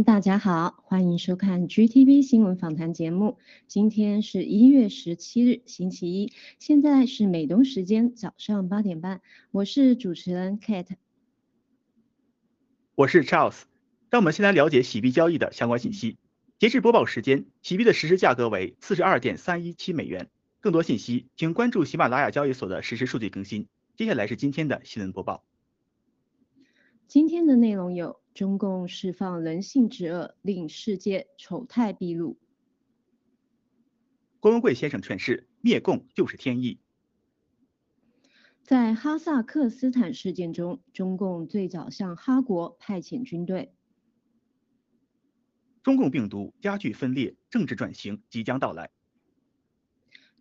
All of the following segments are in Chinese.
们，大家好，欢迎收看 GTV 新闻访谈节目。今天是一月十七日，星期一，现在是美东时间早上八点半，我是主持人 Kate，我是 Charles。让我们先来了解洗币交易的相关信息。截至播报时间，洗币的实时价格为四十二点三一七美元。更多信息，请关注喜马拉雅交易所的实时数据更新。接下来是今天的新闻播报。今天的内容有。中共释放人性之恶，令世界丑态毕露。郭文贵先生诠释：灭共就是天意。在哈萨克斯坦事件中，中共最早向哈国派遣军队。中共病毒加剧分裂，政治转型即将到来。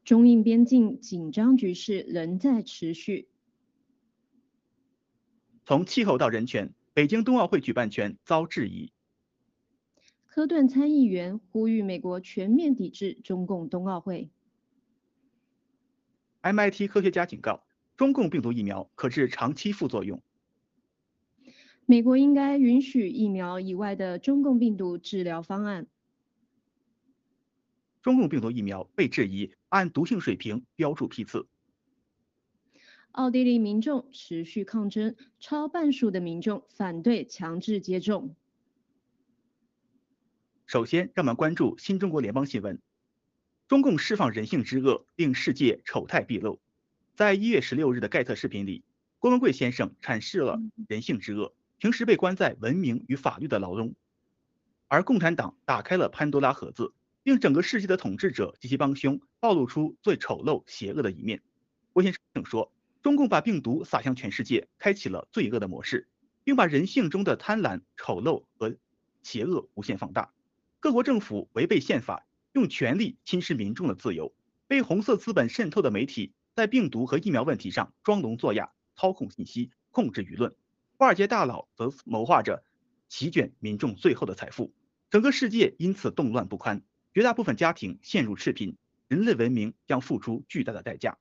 中印边境紧张局势仍在持续。从气候到人权。北京冬奥会举办权遭质疑。科顿参议员呼吁美国全面抵制中共冬奥会。MIT 科学家警告，中共病毒疫苗可致长期副作用。美国应该允许疫苗以外的中共病毒治疗方案。中共病毒疫苗被质疑按毒性水平标注批次。奥地利民众持续抗争，超半数的民众反对强制接种。首先，让我们关注新中国联邦新闻：中共释放人性之恶，令世界丑态毕露。在一月十六日的盖特视频里，郭文贵先生阐释了人性之恶，平时被关在文明与法律的牢中，而共产党打开了潘多拉盒子，令整个世界的统治者及其帮凶暴露出最丑陋、邪恶的一面。郭先生说。中共把病毒撒向全世界，开启了罪恶的模式，并把人性中的贪婪、丑陋和邪恶无限放大。各国政府违背宪法，用权力侵蚀民众的自由。被红色资本渗透的媒体，在病毒和疫苗问题上装聋作哑，操控信息，控制舆论。华尔街大佬则谋划着席卷民众最后的财富。整个世界因此动乱不堪，绝大部分家庭陷入赤贫，人类文明将付出巨大的代价。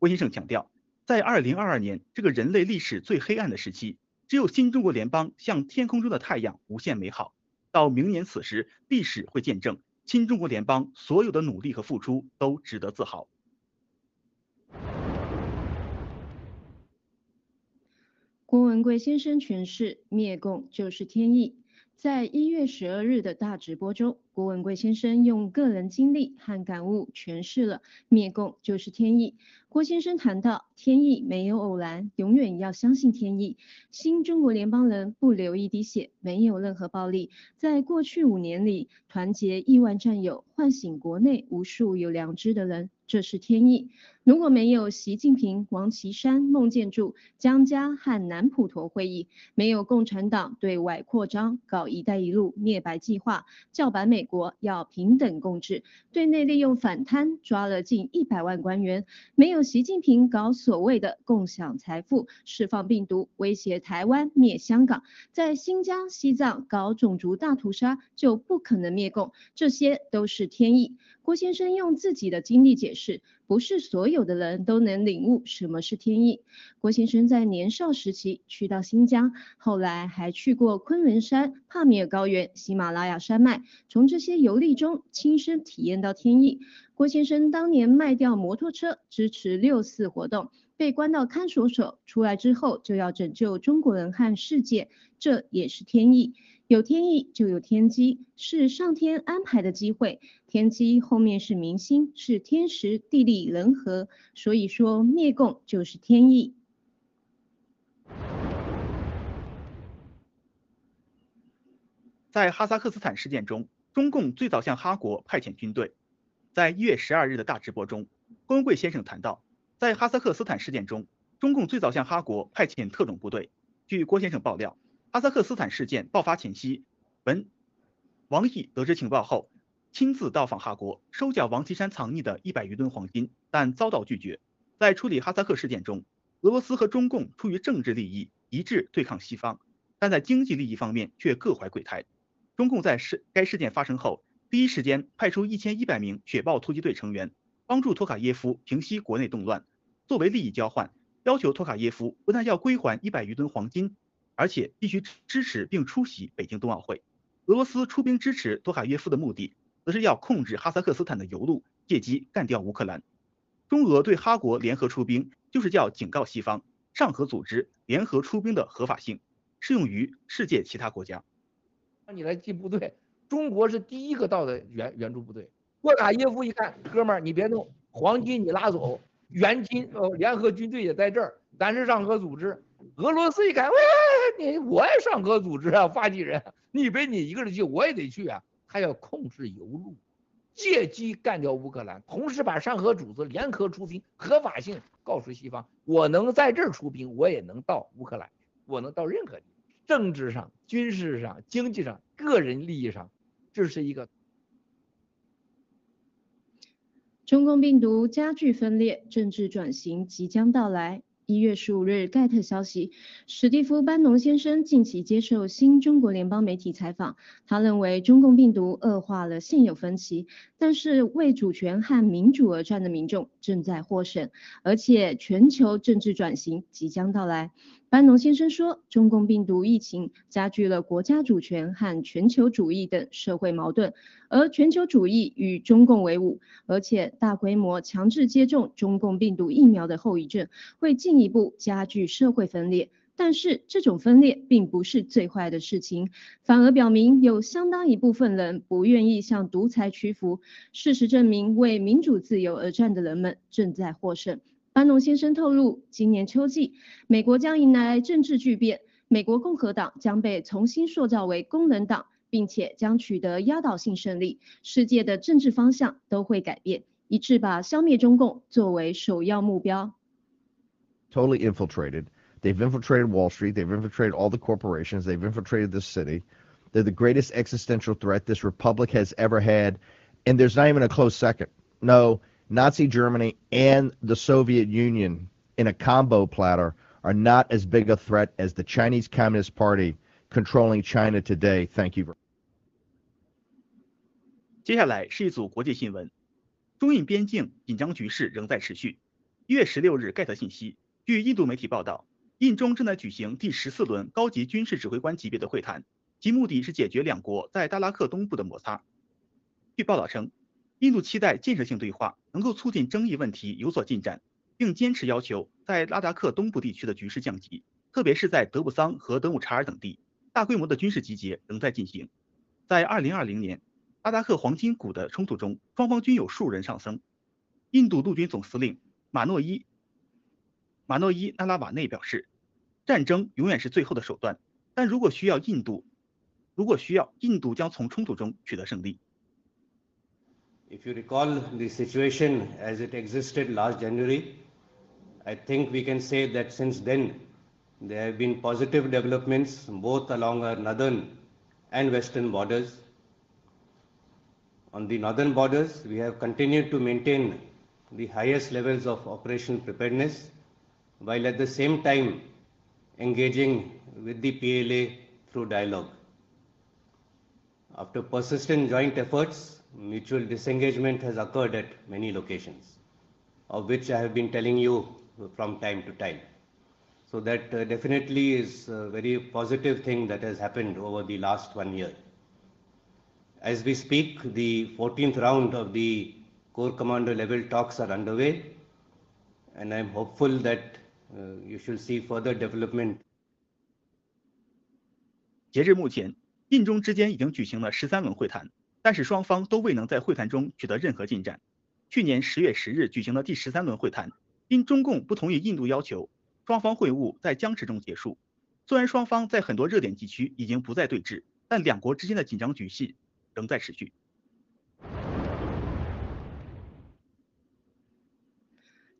郭先生强调。在二零二二年这个人类历史最黑暗的时期，只有新中国联邦像天空中的太阳，无限美好。到明年此时，历史会见证新中国联邦所有的努力和付出都值得自豪。郭文贵先生诠释：灭共就是天意。在一月十二日的大直播中，郭文贵先生用个人经历和感悟诠释了灭共就是天意。郭先生谈到，天意没有偶然，永远要相信天意。新中国联邦人不流一滴血，没有任何暴力。在过去五年里，团结亿万战友，唤醒国内无数有良知的人，这是天意。如果没有习近平、王岐山、孟建柱、江家和南普陀会议，没有共产党对外扩张、搞“一带一路”灭白计划，叫板美国要平等共治，对内利用反贪抓了近一百万官员，没有。习近平搞所谓的共享财富，释放病毒，威胁台湾灭香港，在新疆、西藏搞种族大屠杀，就不可能灭共，这些都是天意。郭先生用自己的经历解释，不是所有的人都能领悟什么是天意。郭先生在年少时期去到新疆，后来还去过昆仑山、帕米尔高原、喜马拉雅山脉，从这些游历中亲身体验到天意。郭先生当年卖掉摩托车支持六四活动，被关到看守所，出来之后就要拯救中国人和世界，这也是天意。有天意就有天机，是上天安排的机会。天机后面是明星，是天时地利人和。所以说灭共就是天意。在哈萨克斯坦事件中，中共最早向哈国派遣军队。在一月十二日的大直播中，郭文贵先生谈到，在哈萨克斯坦事件中，中共最早向哈国派遣特种部队。据郭先生爆料，哈萨克斯坦事件爆发前夕，文王毅得知情报后，亲自到访哈国，收缴王岐山藏匿的一百余吨黄金，但遭到拒绝。在处理哈萨克事件中，俄罗斯和中共出于政治利益一致对抗西方，但在经济利益方面却各怀鬼胎。中共在事该事件发生后，第一时间派出一千一百名雪豹突击队成员，帮助托卡耶夫平息国内动乱。作为利益交换，要求托卡耶夫不但要归还一百余吨黄金，而且必须支持并出席北京冬奥会。俄罗斯出兵支持托卡耶夫的目的，则是要控制哈萨克斯坦的油路，借机干掉乌克兰。中俄对哈国联合出兵，就是叫警告西方，上合组织联合出兵的合法性适用于世界其他国家。让你来进部队，中国是第一个到的援援助部队。托卡耶夫一看，哥们儿，你别动，黄金你拉走。援军呃，联合军队也在这儿，咱是上合组织。俄罗斯一看，喂，你我也上合组织啊，发起人，你别你一个人去，我也得去啊。他要控制油路，借机干掉乌克兰，同时把上合组织联合出兵合法性告诉西方，我能在这儿出兵，我也能到乌克兰，我能到任何地，政治上、军事上、经济上、个人利益上，这是一个。中共病毒加剧分裂，政治转型即将到来。一月十五日，盖特消息，史蒂夫·班农先生近期接受新中国联邦媒体采访，他认为中共病毒恶化了现有分歧，但是为主权和民主而战的民众正在获胜，而且全球政治转型即将到来。班农先生说，中共病毒疫情加剧了国家主权和全球主义等社会矛盾，而全球主义与中共为伍，而且大规模强制接种中共病毒疫苗的后遗症会进一步加剧社会分裂。但是这种分裂并不是最坏的事情，反而表明有相当一部分人不愿意向独裁屈服。事实证明，为民主自由而战的人们正在获胜。班农先生透露，今年秋季，美国将迎来政治巨变，美国共和党将被重新塑造为工人党，并且将取得压倒性胜利，世界的政治方向都会改变，一致把消灭中共作为首要目标。Totally infiltrated. They've infiltrated Wall Street. They've infiltrated all the corporations. They've infiltrated this city. They're the greatest existential threat this republic has ever had, and there's not even a close second. No. Nazi Germany and the Soviet Union in a combo platter are not as big a threat as the Chinese Communist Party controlling China today. Thank you. 接下来是一组国际新闻：中印边境紧张局势仍在持续。一月十六日，盖特信息，据印度媒体报道，印中正在举行第十四轮高级军事指挥官级别的会谈，其目的是解决两国在达拉克东部的摩擦。据报道称。 印度期待建设性对话能够促进争议问题有所进展，并坚持要求在拉达克东部地区的局势降级，特别是在德布桑和德姆查尔等地，大规模的军事集结仍在进行。在2020年拉达克黄金谷的冲突中，双方均有数人丧生。印度陆军总司令马诺伊马诺伊纳拉瓦内表示，战争永远是最后的手段，但如果需要印度，如果需要，印度将从冲突中取得胜利。If you recall the situation as it existed last January, I think we can say that since then there have been positive developments both along our northern and western borders. On the northern borders, we have continued to maintain the highest levels of operational preparedness while at the same time engaging with the PLA through dialogue. After persistent joint efforts, mutual disengagement has occurred at many locations, of which I have been telling you from time to time. So that uh, definitely is a very positive thing that has happened over the last one year. As we speak, the 14th round of the Corps Commander level talks are underway, and I'm hopeful that uh, you should see further development. 截至目前，印中之间已经举行了十三轮会谈， 但是双方都未能在会谈中取得任何进展。去年十月十日举行的第十三轮会谈，因中共不同意印度要求，双方会晤在僵持中结束。虽然双方在很多热点地区已经不再对峙，但两国之间的紧张局势仍在持续。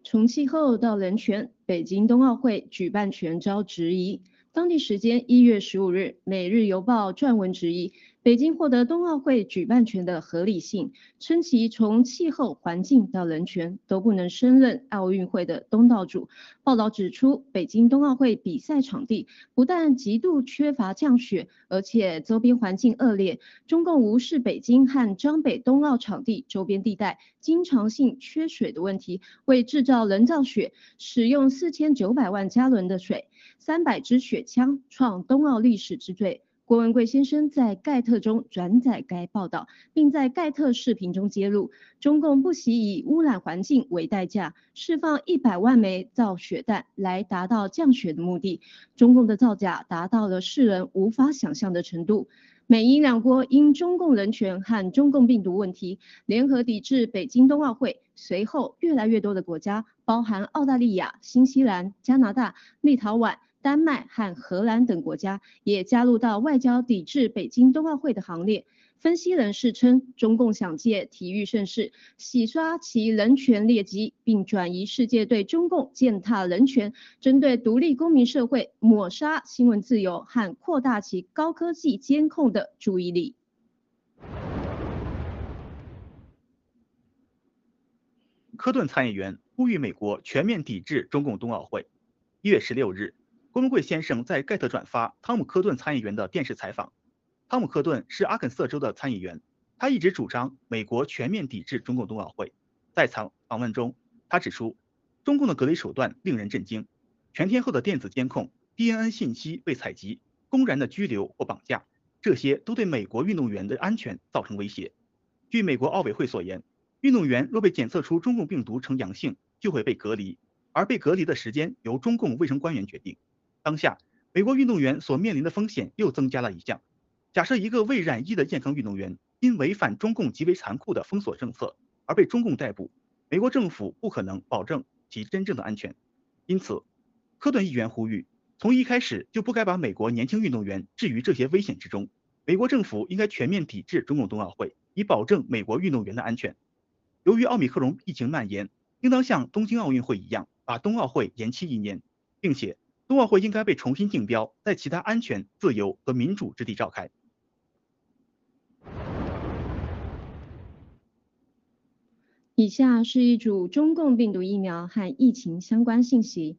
从气候到人权，北京冬奥会举办权遭质疑。当地时间一月十五日，《每日邮报》撰文质疑北京获得冬奥会举办权的合理性，称其从气候环境到人权都不能胜任奥运会的东道主。报道指出，北京冬奥会比赛场地不但极度缺乏降雪，而且周边环境恶劣。中共无视北京和张北冬奥场地周边地带经常性缺水的问题，为制造人造雪，使用四千九百万加仑的水。三百支雪枪创冬奥历史之最。郭文贵先生在盖特中转载该报道，并在盖特视频中揭露，中共不惜以污染环境为代价，释放一百万枚造雪弹来达到降雪的目的。中共的造假达到了世人无法想象的程度。美英两国因中共人权和中共病毒问题联合抵制北京冬奥会。随后，越来越多的国家，包含澳大利亚、新西兰、加拿大、立陶宛。丹麦和荷兰等国家也加入到外交抵制北京冬奥会的行列。分析人士称，中共想借体育盛事洗刷其人权劣迹，并转移世界对中共践踏人权、针对独立公民社会抹杀新闻自由和扩大其高科技监控的注意力。科顿参议员呼吁美国全面抵制中共冬奥会。一月十六日。郭文贵先生在盖特转发汤姆·科顿参议员的电视采访。汤姆·克顿是阿肯色州的参议员，他一直主张美国全面抵制中共冬奥会。在访访问中，他指出，中共的隔离手段令人震惊：全天候的电子监控、DNA 信息被采集、公然的拘留或绑架，这些都对美国运动员的安全造成威胁。据美国奥委会所言，运动员若被检测出中共病毒呈阳性，就会被隔离，而被隔离的时间由中共卫生官员决定。当下，美国运动员所面临的风险又增加了一项。假设一个未染疫的健康运动员因违反中共极为残酷的封锁政策而被中共逮捕，美国政府不可能保证其真正的安全。因此，科顿议员呼吁，从一开始就不该把美国年轻运动员置于这些危险之中。美国政府应该全面抵制中共冬奥会，以保证美国运动员的安全。由于奥密克戎疫情蔓延，应当像东京奥运会一样，把冬奥会延期一年，并且。冬奥会应该被重新竞标，在其他安全、自由和民主之地召开。以下是一组中共病毒疫苗和疫情相关信息。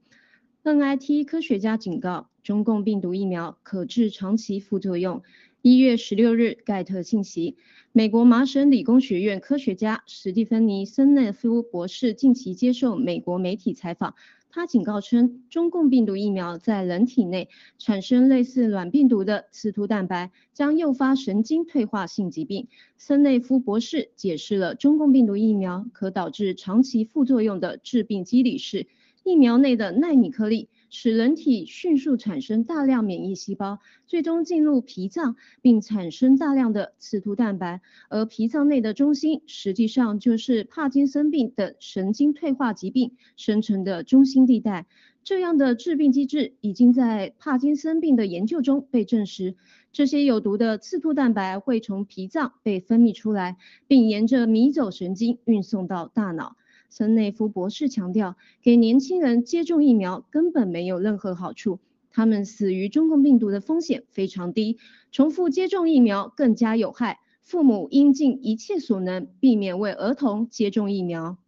NIT 科学家警告，中共病毒疫苗可致长期副作用。一月十六日，盖特信息，美国麻省理工学院科学家史蒂芬妮·森内夫博士近期接受美国媒体采访。他警告称，中共病毒疫苗在人体内产生类似卵病毒的刺突蛋白，将诱发神经退化性疾病。森内夫博士解释了中共病毒疫苗可导致长期副作用的致病机理是：疫苗内的纳米颗粒。使人体迅速产生大量免疫细胞，最终进入脾脏，并产生大量的刺突蛋白。而脾脏内的中心，实际上就是帕金森病等神经退化疾病生成的中心地带。这样的致病机制已经在帕金森病的研究中被证实。这些有毒的刺突蛋白会从脾脏被分泌出来，并沿着迷走神经运送到大脑。森内夫博士强调，给年轻人接种疫苗根本没有任何好处，他们死于中共病毒的风险非常低。重复接种疫苗更加有害，父母应尽一切所能避免为儿童接种疫苗。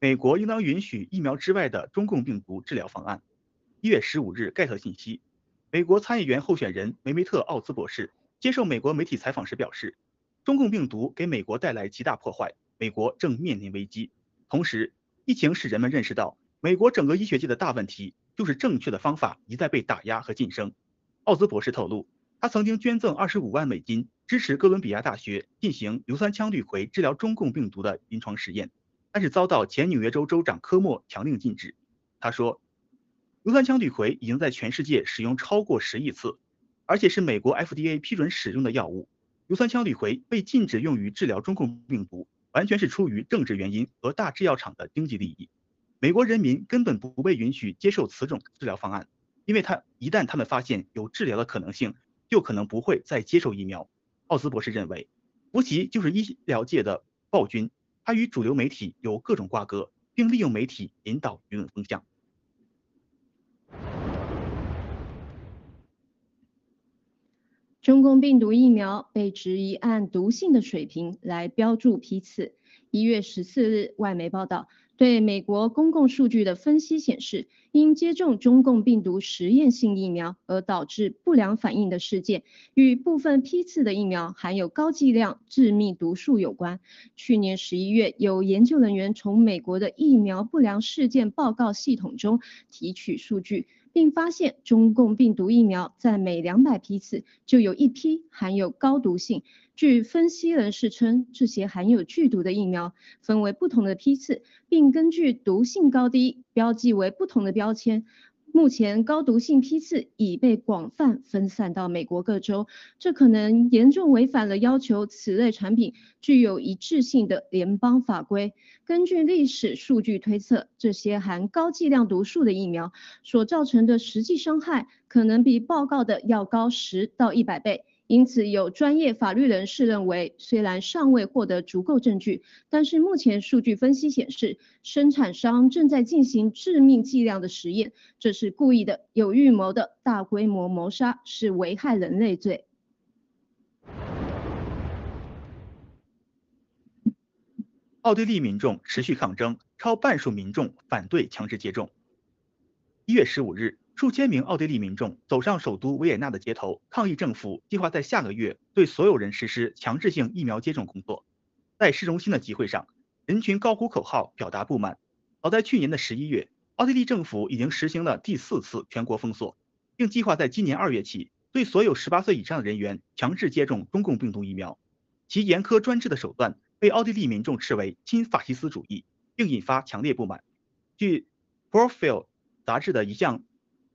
美国应当允许疫苗之外的中共病毒治疗方案。一月十五日，盖特信息，美国参议员候选人梅梅特·奥兹博士接受美国媒体采访时表示。中共病毒给美国带来极大破坏，美国正面临危机。同时，疫情使人们认识到，美国整个医学界的大问题就是正确的方法一再被打压和晋升。奥兹博士透露，他曾经捐赠二十五万美金支持哥伦比亚大学进行硫酸羟氯喹治疗中共病毒的临床实验，但是遭到前纽约州州长科莫强令禁止。他说，硫酸羟氯喹已经在全世界使用超过十亿次，而且是美国 FDA 批准使用的药物。硫酸羟氯喹被禁止用于治疗中共病毒，完全是出于政治原因和大制药厂的经济利益。美国人民根本不被允许接受此种治疗方案，因为他一旦他们发现有治疗的可能性，就可能不会再接受疫苗。奥斯博士认为，福奇就是医疗界的暴君，他与主流媒体有各种瓜葛，并利用媒体引导舆论风向。中共病毒疫苗被质疑按毒性的水平来标注批次。一月十四日，外媒报道，对美国公共数据的分析显示，因接种中共病毒实验性疫苗而导致不良反应的事件，与部分批次的疫苗含有高剂量致命毒素有关。去年十一月，有研究人员从美国的疫苗不良事件报告系统中提取数据。并发现中共病毒疫苗在每两百批次就有一批含有高毒性。据分析人士称，这些含有剧毒的疫苗分为不同的批次，并根据毒性高低标记为不同的标签。目前高毒性批次已被广泛分散到美国各州，这可能严重违反了要求此类产品具有一致性的联邦法规。根据历史数据推测，这些含高剂量毒素的疫苗所造成的实际伤害可能比报告的要高十到一百倍。因此，有专业法律人士认为，虽然尚未获得足够证据，但是目前数据分析显示，生产商正在进行致命剂量的实验，这是故意的、有预谋的大规模谋杀，是危害人类罪。奥地利民众持续抗争，超半数民众反对强制接种。一月十五日。数千名奥地利民众走上首都维也纳的街头，抗议政府计划在下个月对所有人实施强制性疫苗接种工作。在市中心的集会上，人群高呼口号，表达不满。早在去年的十一月，奥地利政府已经实行了第四次全国封锁，并计划在今年二月起对所有十八岁以上的人员强制接种中共病毒疫苗。其严苛专制的手段被奥地利民众视为亲法西斯主义，并引发强烈不满。据 Profile 杂志的一项。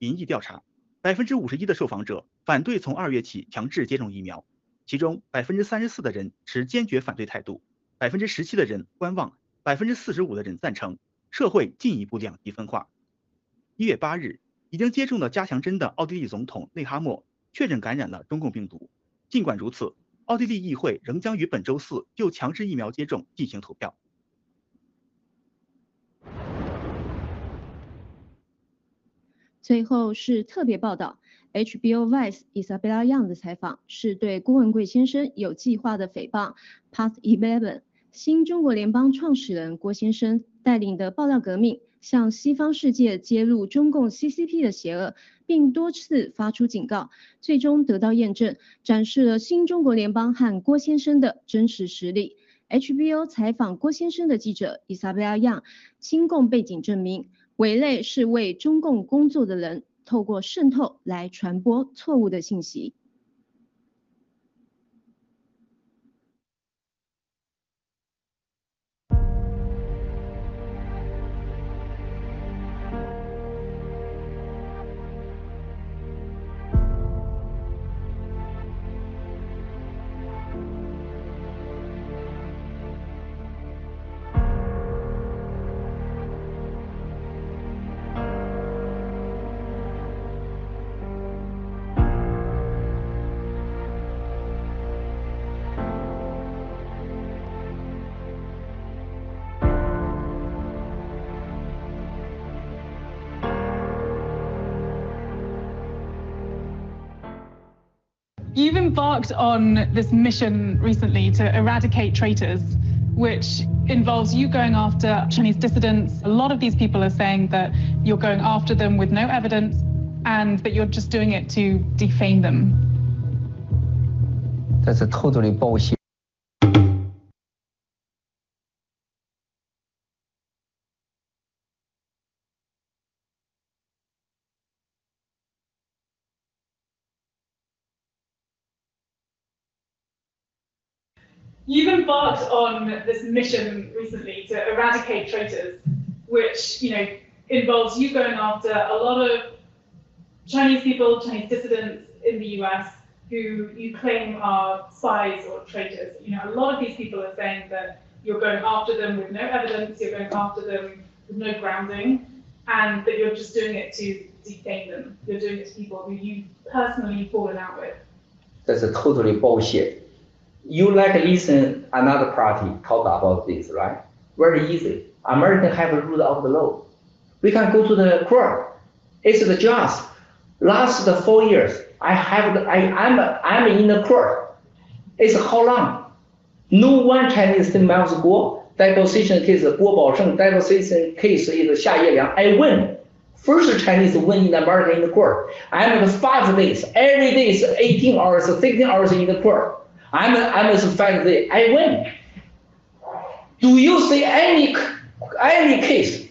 民意调查，百分之五十一的受访者反对从二月起强制接种疫苗，其中百分之三十四的人持坚决反对态度，百分之十七的人观望，百分之四十五的人赞成。社会进一步两极分化。一月八日，已经接种了加强针的奥地利总统内哈默确诊感染了中共病毒。尽管如此，奥地利议会仍将于本周四就强制疫苗接种进行投票。最后是特别报道，HBO Vice Isabella Young 的采访是对郭文贵先生有计划的诽谤。Part Eleven 新中国联邦创始人郭先生带领的爆料革命，向西方世界揭露中共 CCP 的邪恶，并多次发出警告，最终得到验证，展示了新中国联邦和郭先生的真实实力。HBO 采访郭先生的记者 Isabella Young，亲共背景证明。伪类是为中共工作的人，透过渗透来传播错误的信息。You've embarked on this mission recently to eradicate traitors, which involves you going after Chinese dissidents. A lot of these people are saying that you're going after them with no evidence and that you're just doing it to defame them. That's a totally bullshit. You've embarked on this mission recently to eradicate traitors, which you know involves you going after a lot of Chinese people, Chinese dissidents in the US who you claim are spies or traitors. You know, a lot of these people are saying that you're going after them with no evidence, you're going after them with no grounding, and that you're just doing it to defame them. You're doing it to people who you've personally fallen out with. That's a totally bullshit. You like listen another party talk about this, right? Very easy. American have a rule of the law. We can go to the court. It's the judge. Last four years, I have the, I I'm I'm in the court. It's how long? No one Chinese Miles Guo deposition case Guo Baosheng deposition case is Xia Yeliang. I win. First Chinese win in America in the court. I'm five days. Every day is 18 hours, 16 hours in the court. I'm I'm five days. I win. Do you see any any case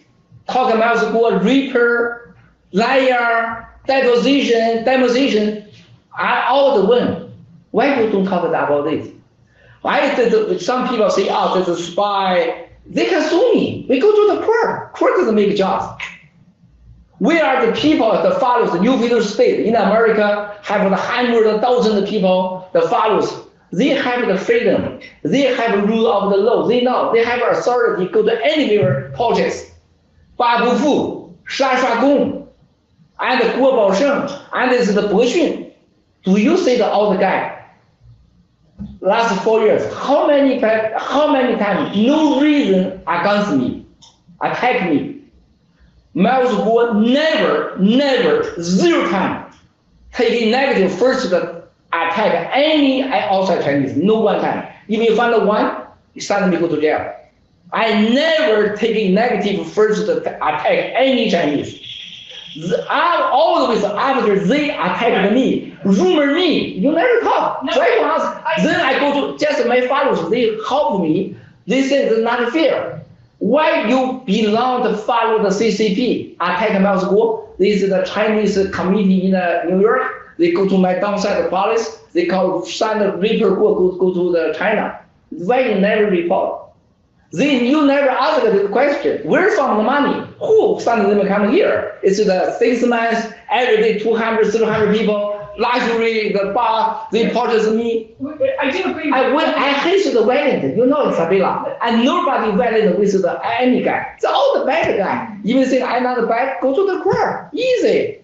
talk about Guo reaper, liar, deposition, deposition? I all the win. Why you don't talk about this? I did, some people say, oh, there's a spy. They can sue me. We go to the court. Court doesn't make jobs. We are the people that follows the New Federal State in America, have the hundred of people that follows. They have the freedom. They have rule of the law. They know they have authority. Go to anywhere, purchase. Ba Bu Fu, Sha Sha Gong, and Guo Bao Sheng, and is the Bo Xun. Do you see the old guy? Last four years, how many how many times? No reason against me, attack me. Miles Guo never, never, zero time taking negative first the attack any outside Chinese, no one time. If you find one, you suddenly go to jail. I never taking negative first attack any Chinese. I always after they attacked me, rumor me, you never talk. No, so I ask, then I go to just my followers, they help me. They say it's not fair. Why you belong to follow the CCP, attack Miles school? This is the Chinese committee in uh, New York. They go to my downside police. They call the Reaper Guo go, go to the China. Why you never report? Then you never ask the question, where from the money? Who sent them come here? It's the six months, every day 200, 300 people, luxury, the bar, they purchase me. I do agree. I when I hate the violent, you know Isabella, and nobody violent with the any guy. It's all the bad guy. Even say I'm not bad, go to the court. Easy.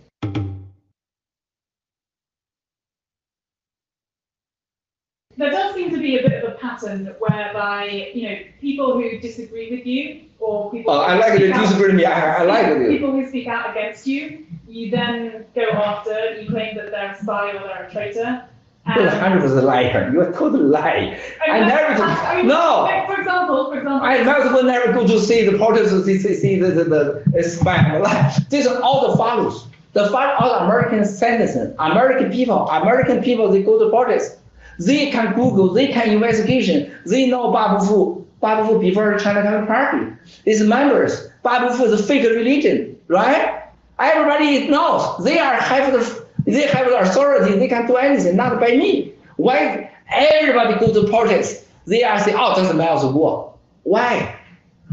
Pattern whereby you know people who disagree with you or people. Oh, I who like speak it. out- Disagree with me. I, I like it. People who speak out against you, you then go after. You claim that they're a spy or they're a traitor. You're and- 100 percent liar. You're a total lie. Oh, I never. I mean, no. like, For example, for example. I might as well never go to see the protesters, see, see, see the, the, the spam. Like, These are all the follows. The follow all American citizens, American people, American people, they go to protest. They can Google, they can investigation. They know Babu Babu before China Communist Party. These members, Babu is a fake religion, right? Everybody knows they are have the they have the authority. They can do anything, not by me. Why everybody go to protest? They are saying, oh, that's Miles War. Why?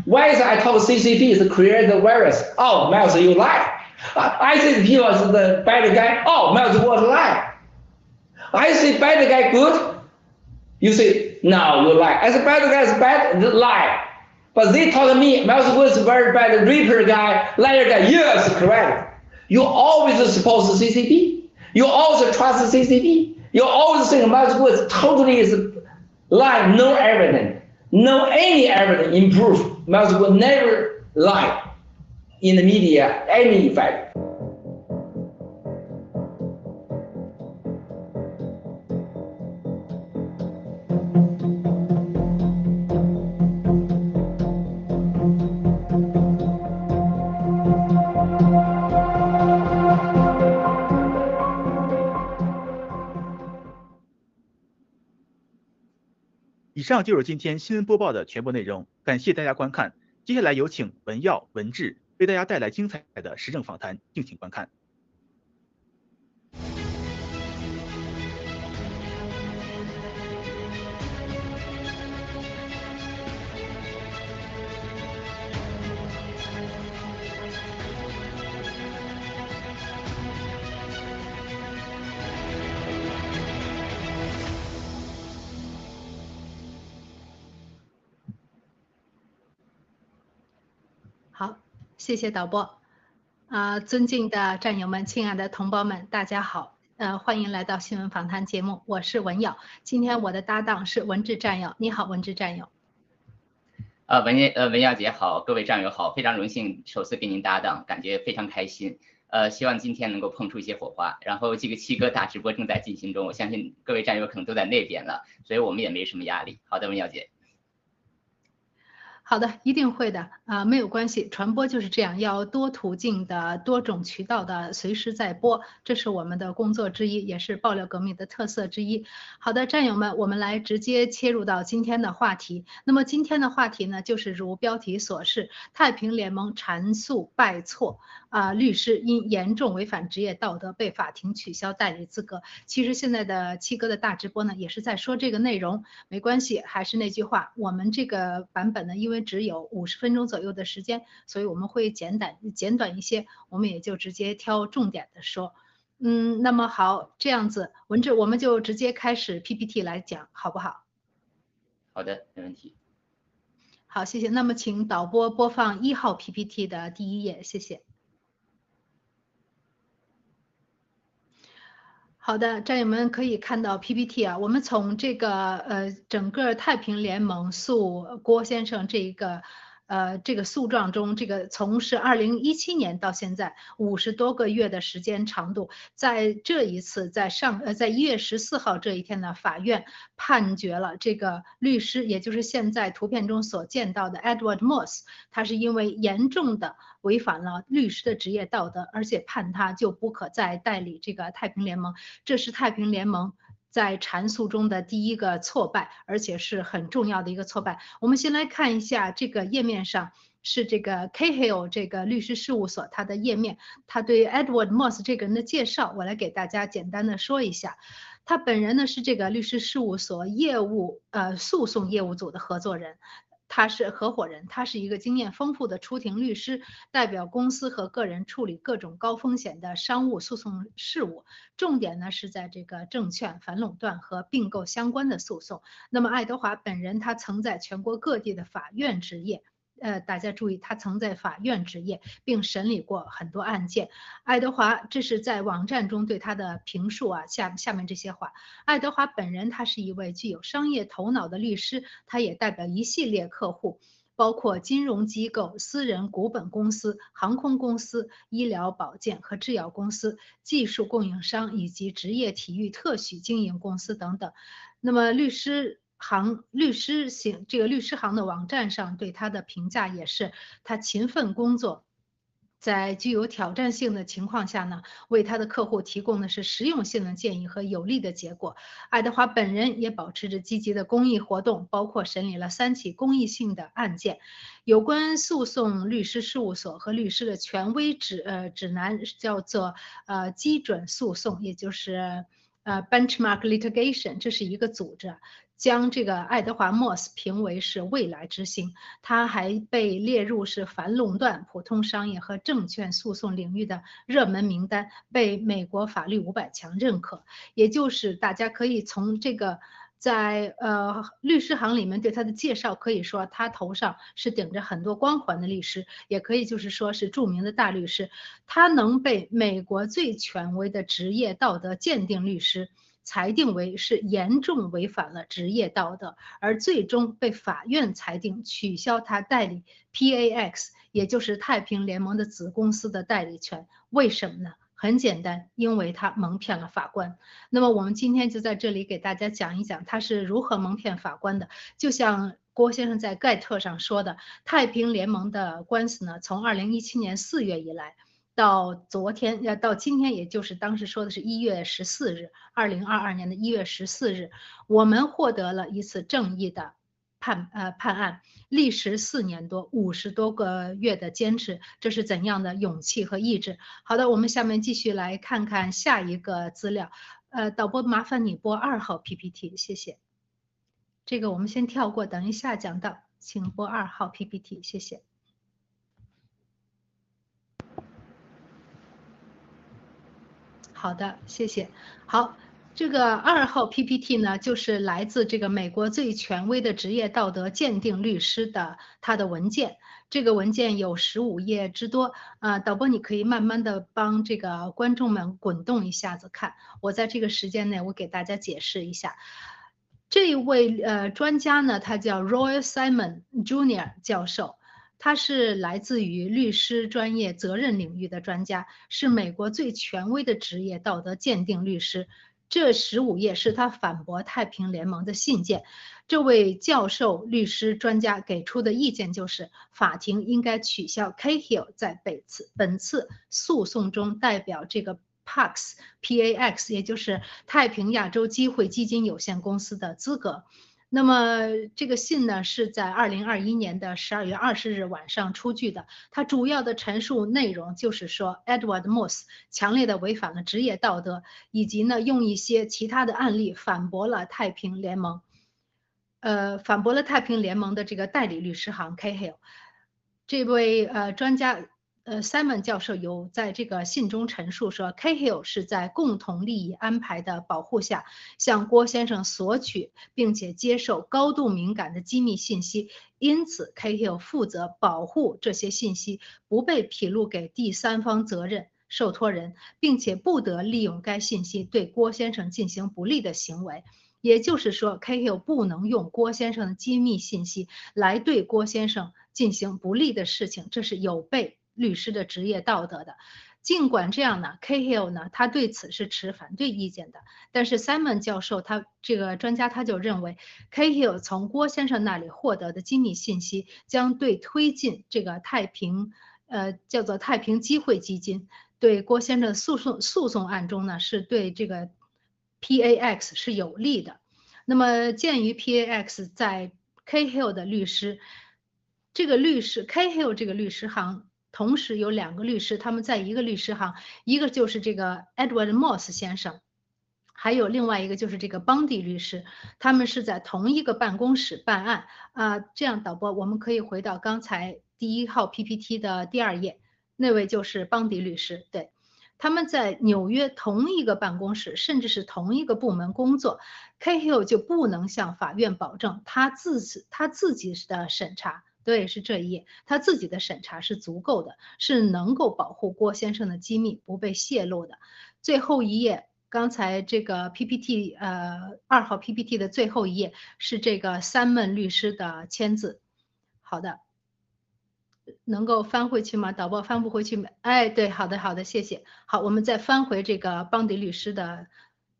Why is I talk CCP is create the virus? Oh, Miles, you lie. I say the people is the bad guy. Oh, Miles was lie. I say bad guy good. You say no, you lie. I say bad guy is bad, lie. But they told me Miles was very bad, reaper guy, liar guy. Yes, correct. You always suppose CCP. You always trust the CCP. You always think Miles was totally is lie, no evidence, no any evidence improve. Miles will never lie in the media, any fact. 上就是今天新闻播报的全部内容，感谢大家观看。接下来有请文耀、文志为大家带来精彩的时政访谈，敬请观看。谢谢导播。啊、尊敬的战友们，亲爱的同胞们，大家好。呃，欢迎来到新闻访谈节目，我是文瑶。今天我的搭档是文志战友，你好，文志战友。呃，文呃文瑶姐好，各位战友好，非常荣幸首次跟您搭档，感觉非常开心。呃，希望今天能够碰出一些火花。然后这个七哥大直播正在进行中，我相信各位战友可能都在那边了，所以我们也没什么压力。好的，文瑶姐。好的，一定会的啊，没有关系，传播就是这样，要多途径的、多种渠道的，随时在播，这是我们的工作之一，也是爆料革命的特色之一。好的，战友们，我们来直接切入到今天的话题。那么今天的话题呢，就是如标题所示，太平联盟阐诉败错。啊，律师因严重违反职业道德被法庭取消代理资格。其实现在的七哥的大直播呢，也是在说这个内容。没关系，还是那句话，我们这个版本呢，因为只有五十分钟左右的时间，所以我们会简短简短一些，我们也就直接挑重点的说。嗯，那么好，这样子，文志，我们就直接开始 PPT 来讲，好不好？好的，没问题。好，谢谢。那么请导播播放一号 PPT 的第一页，谢谢。好的，战友们可以看到 PPT 啊，我们从这个呃整个太平联盟诉郭先生这一个。呃，这个诉状中，这个从是二零一七年到现在五十多个月的时间长度，在这一次在上呃在一月十四号这一天呢，法院判决了这个律师，也就是现在图片中所见到的 Edward Moss，他是因为严重的违反了律师的职业道德，而且判他就不可再代理这个太平联盟，这是太平联盟。在阐述中的第一个挫败，而且是很重要的一个挫败。我们先来看一下这个页面上是这个 Khill 这个律师事务所它的页面，他对 Edward Moss 这个人的介绍，我来给大家简单的说一下。他本人呢是这个律师事务所业务呃诉讼业务组的合作人。他是合伙人，他是一个经验丰富的出庭律师，代表公司和个人处理各种高风险的商务诉讼事务，重点呢是在这个证券反垄断和并购相关的诉讼。那么爱德华本人，他曾在全国各地的法院执业。呃，大家注意，他曾在法院执业，并审理过很多案件。爱德华，这是在网站中对他的评述啊，下下面这些话。爱德华本人，他是一位具有商业头脑的律师，他也代表一系列客户，包括金融机构、私人股本公司、航空公司、医疗保健和制药公司、技术供应商以及职业体育特许经营公司等等。那么，律师。行律师行这个律师行的网站上对他的评价也是，他勤奋工作，在具有挑战性的情况下呢，为他的客户提供的是实用性的建议和有利的结果。爱德华本人也保持着积极的公益活动，包括审理了三起公益性的案件。有关诉讼律师事务所和律师的权威指呃指南叫做呃基准诉讼，也就是呃 benchmark litigation，这是一个组织。将这个爱德华·莫斯评为是未来之星，他还被列入是反垄断、普通商业和证券诉讼领域的热门名单，被美国法律五百强认可。也就是大家可以从这个在呃律师行里面对他的介绍，可以说他头上是顶着很多光环的律师，也可以就是说是著名的大律师。他能被美国最权威的职业道德鉴定律师。裁定为是严重违反了职业道德，而最终被法院裁定取消他代理 PAX，也就是太平联盟的子公司的代理权。为什么呢？很简单，因为他蒙骗了法官。那么我们今天就在这里给大家讲一讲他是如何蒙骗法官的。就像郭先生在盖特上说的，太平联盟的官司呢，从二零一七年四月以来。到昨天，要到今天，也就是当时说的是一月十四日，二零二二年的一月十四日，我们获得了一次正义的判呃判案，历时四年多，五十多个月的坚持，这是怎样的勇气和意志？好的，我们下面继续来看看下一个资料，呃，导播麻烦你播二号 PPT，谢谢。这个我们先跳过，等一下讲到，请播二号 PPT，谢谢。好的，谢谢。好，这个二号 PPT 呢，就是来自这个美国最权威的职业道德鉴定律师的他的文件。这个文件有十五页之多，啊，导播你可以慢慢的帮这个观众们滚动一下子看。我在这个时间内，我给大家解释一下。这一位呃专家呢，他叫 Roy Simon Jr. 教授，他是来自于律师专业责任领域的专家，是美国最权威的职业道德鉴定律师。这十五页是他反驳太平联盟的信件。这位教授、律师、专家给出的意见就是，法庭应该取消 K Hill 在本次本次诉讼中代表这个 Pax PAX，也就是太平亚洲机会基金有限公司的资格。那么这个信呢，是在二零二一年的十二月二十日晚上出具的。它主要的陈述内容就是说，Edward Moss 强烈的违反了职业道德，以及呢用一些其他的案例反驳了太平联盟，呃，反驳了太平联盟的这个代理律师行 K Hill。这位呃专家。呃，Simon 教授有在这个信中陈述说，Cahill 是在共同利益安排的保护下，向郭先生索取并且接受高度敏感的机密信息，因此 Cahill 负责保护这些信息不被披露给第三方责任受托人，并且不得利用该信息对郭先生进行不利的行为。也就是说，Cahill 不能用郭先生的机密信息来对郭先生进行不利的事情，这是有悖。律师的职业道德的，尽管这样呢，Cahill 呢，他对此是持反对意见的。但是 Simon 教授他这个专家他就认为，Cahill 从郭先生那里获得的机密信息，将对推进这个太平，呃，叫做太平机会基金对郭先生诉讼诉讼案中呢，是对这个 PAX 是有利的。那么鉴于 PAX 在 Cahill 的律师，这个律师 Cahill 这个律师行。同时有两个律师，他们在一个律师行，一个就是这个 Edward Moss 先生，还有另外一个就是这个邦迪律师，他们是在同一个办公室办案啊。这样导播，我们可以回到刚才第一号 PPT 的第二页，那位就是邦迪律师，对，他们在纽约同一个办公室，甚至是同一个部门工作，Cahill 就不能向法院保证他自己他自己的审查。对，是这一页，他自己的审查是足够的，是能够保护郭先生的机密不被泄露的。最后一页，刚才这个 PPT，呃，二号 PPT 的最后一页是这个三门律师的签字。好的，能够翻回去吗？导播翻不回去哎，对，好的，好的，谢谢。好，我们再翻回这个邦迪律师的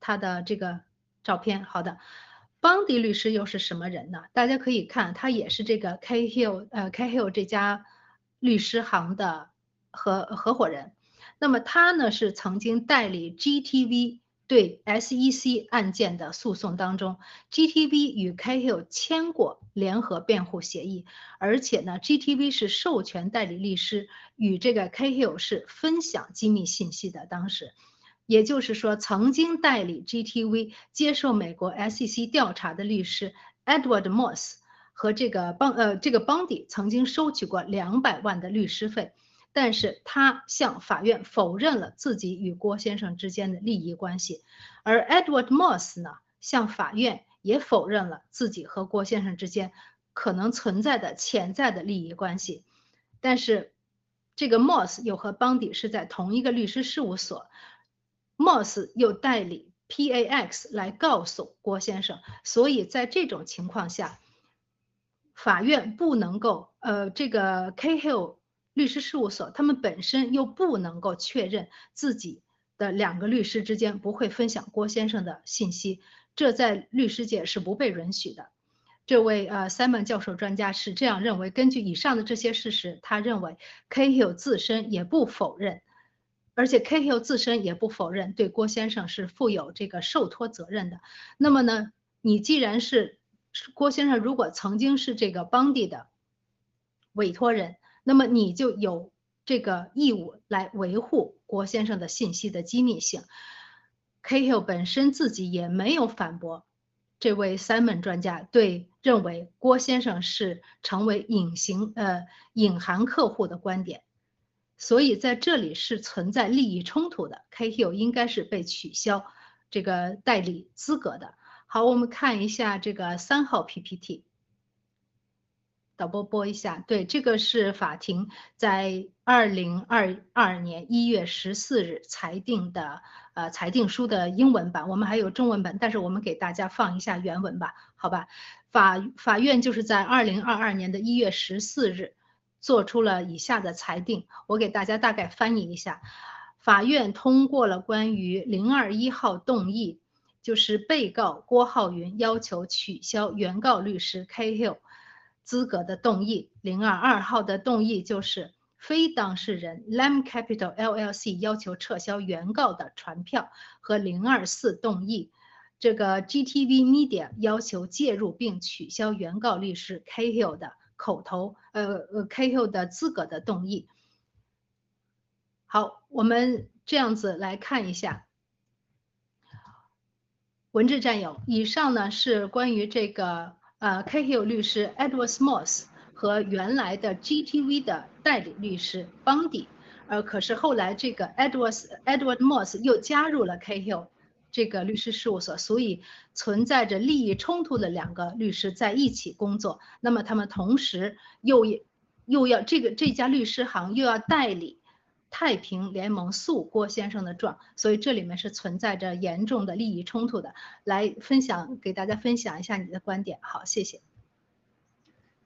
他的这个照片。好的。邦迪律师又是什么人呢？大家可以看，他也是这个 K Hill 呃 K Hill 这家律师行的合合伙人。那么他呢是曾经代理 GTV 对 SEC 案件的诉讼当中，GTV 与 K Hill 签过联合辩护协议，而且呢 GTV 是授权代理律师与这个 K Hill 是分享机密信息的。当时。也就是说，曾经代理 GTV 接受美国 SEC 调查的律师 Edward Moss 和这个邦呃这个邦迪曾经收取过两百万的律师费，但是他向法院否认了自己与郭先生之间的利益关系，而 Edward Moss 呢向法院也否认了自己和郭先生之间可能存在的潜在的利益关系，但是这个 Moss 又和邦迪是在同一个律师事务所。Moss 又代理 PAX 来告诉郭先生，所以在这种情况下，法院不能够，呃，这个 K Hill 律师事务所他们本身又不能够确认自己的两个律师之间不会分享郭先生的信息，这在律师界是不被允许的。这位呃 Simon 教授专家是这样认为，根据以上的这些事实，他认为 K Hill 自身也不否认。而且 Cahill 自身也不否认对郭先生是负有这个受托责任的。那么呢，你既然是郭先生，如果曾经是这个邦迪的委托人，那么你就有这个义务来维护郭先生的信息的机密性。Cahill 本身自己也没有反驳这位 Simon 专家对认为郭先生是成为隐形呃隐含客户的观点。所以在这里是存在利益冲突的，Cahill 应该是被取消这个代理资格的。好，我们看一下这个三号 PPT。导播播一下，对，这个是法庭在二零二二年一月十四日裁定的，呃，裁定书的英文版，我们还有中文版，但是我们给大家放一下原文吧，好吧？法法院就是在二零二二年的一月十四日做出了以下的裁定，我给大家大概翻译一下，法院通过了关于零二一号动议，就是被告郭浩云要求取消原告律师 K Hill。资格的动议，零二二号的动议就是非当事人 Lam Capital LLC 要求撤销原告的传票和零二四动议，这个 GTV Media 要求介入并取消原告律师 K Hill 的口头呃呃 K Hill 的资格的动议。好，我们这样子来看一下，文字战友，以上呢是关于这个。呃，Cahill 律师 Edwards Moss 和原来的 GTV 的代理律师 Bundy，呃，可是后来这个 Edward Edward Moss 又加入了 Cahill 这个律师事务所，所以存在着利益冲突的两个律师在一起工作。那么他们同时又又要这个这家律师行又要代理。太平联盟诉郭先生的状，所以这里面是存在着严重的利益冲突的。来分享给大家分享一下你的观点，好，谢谢。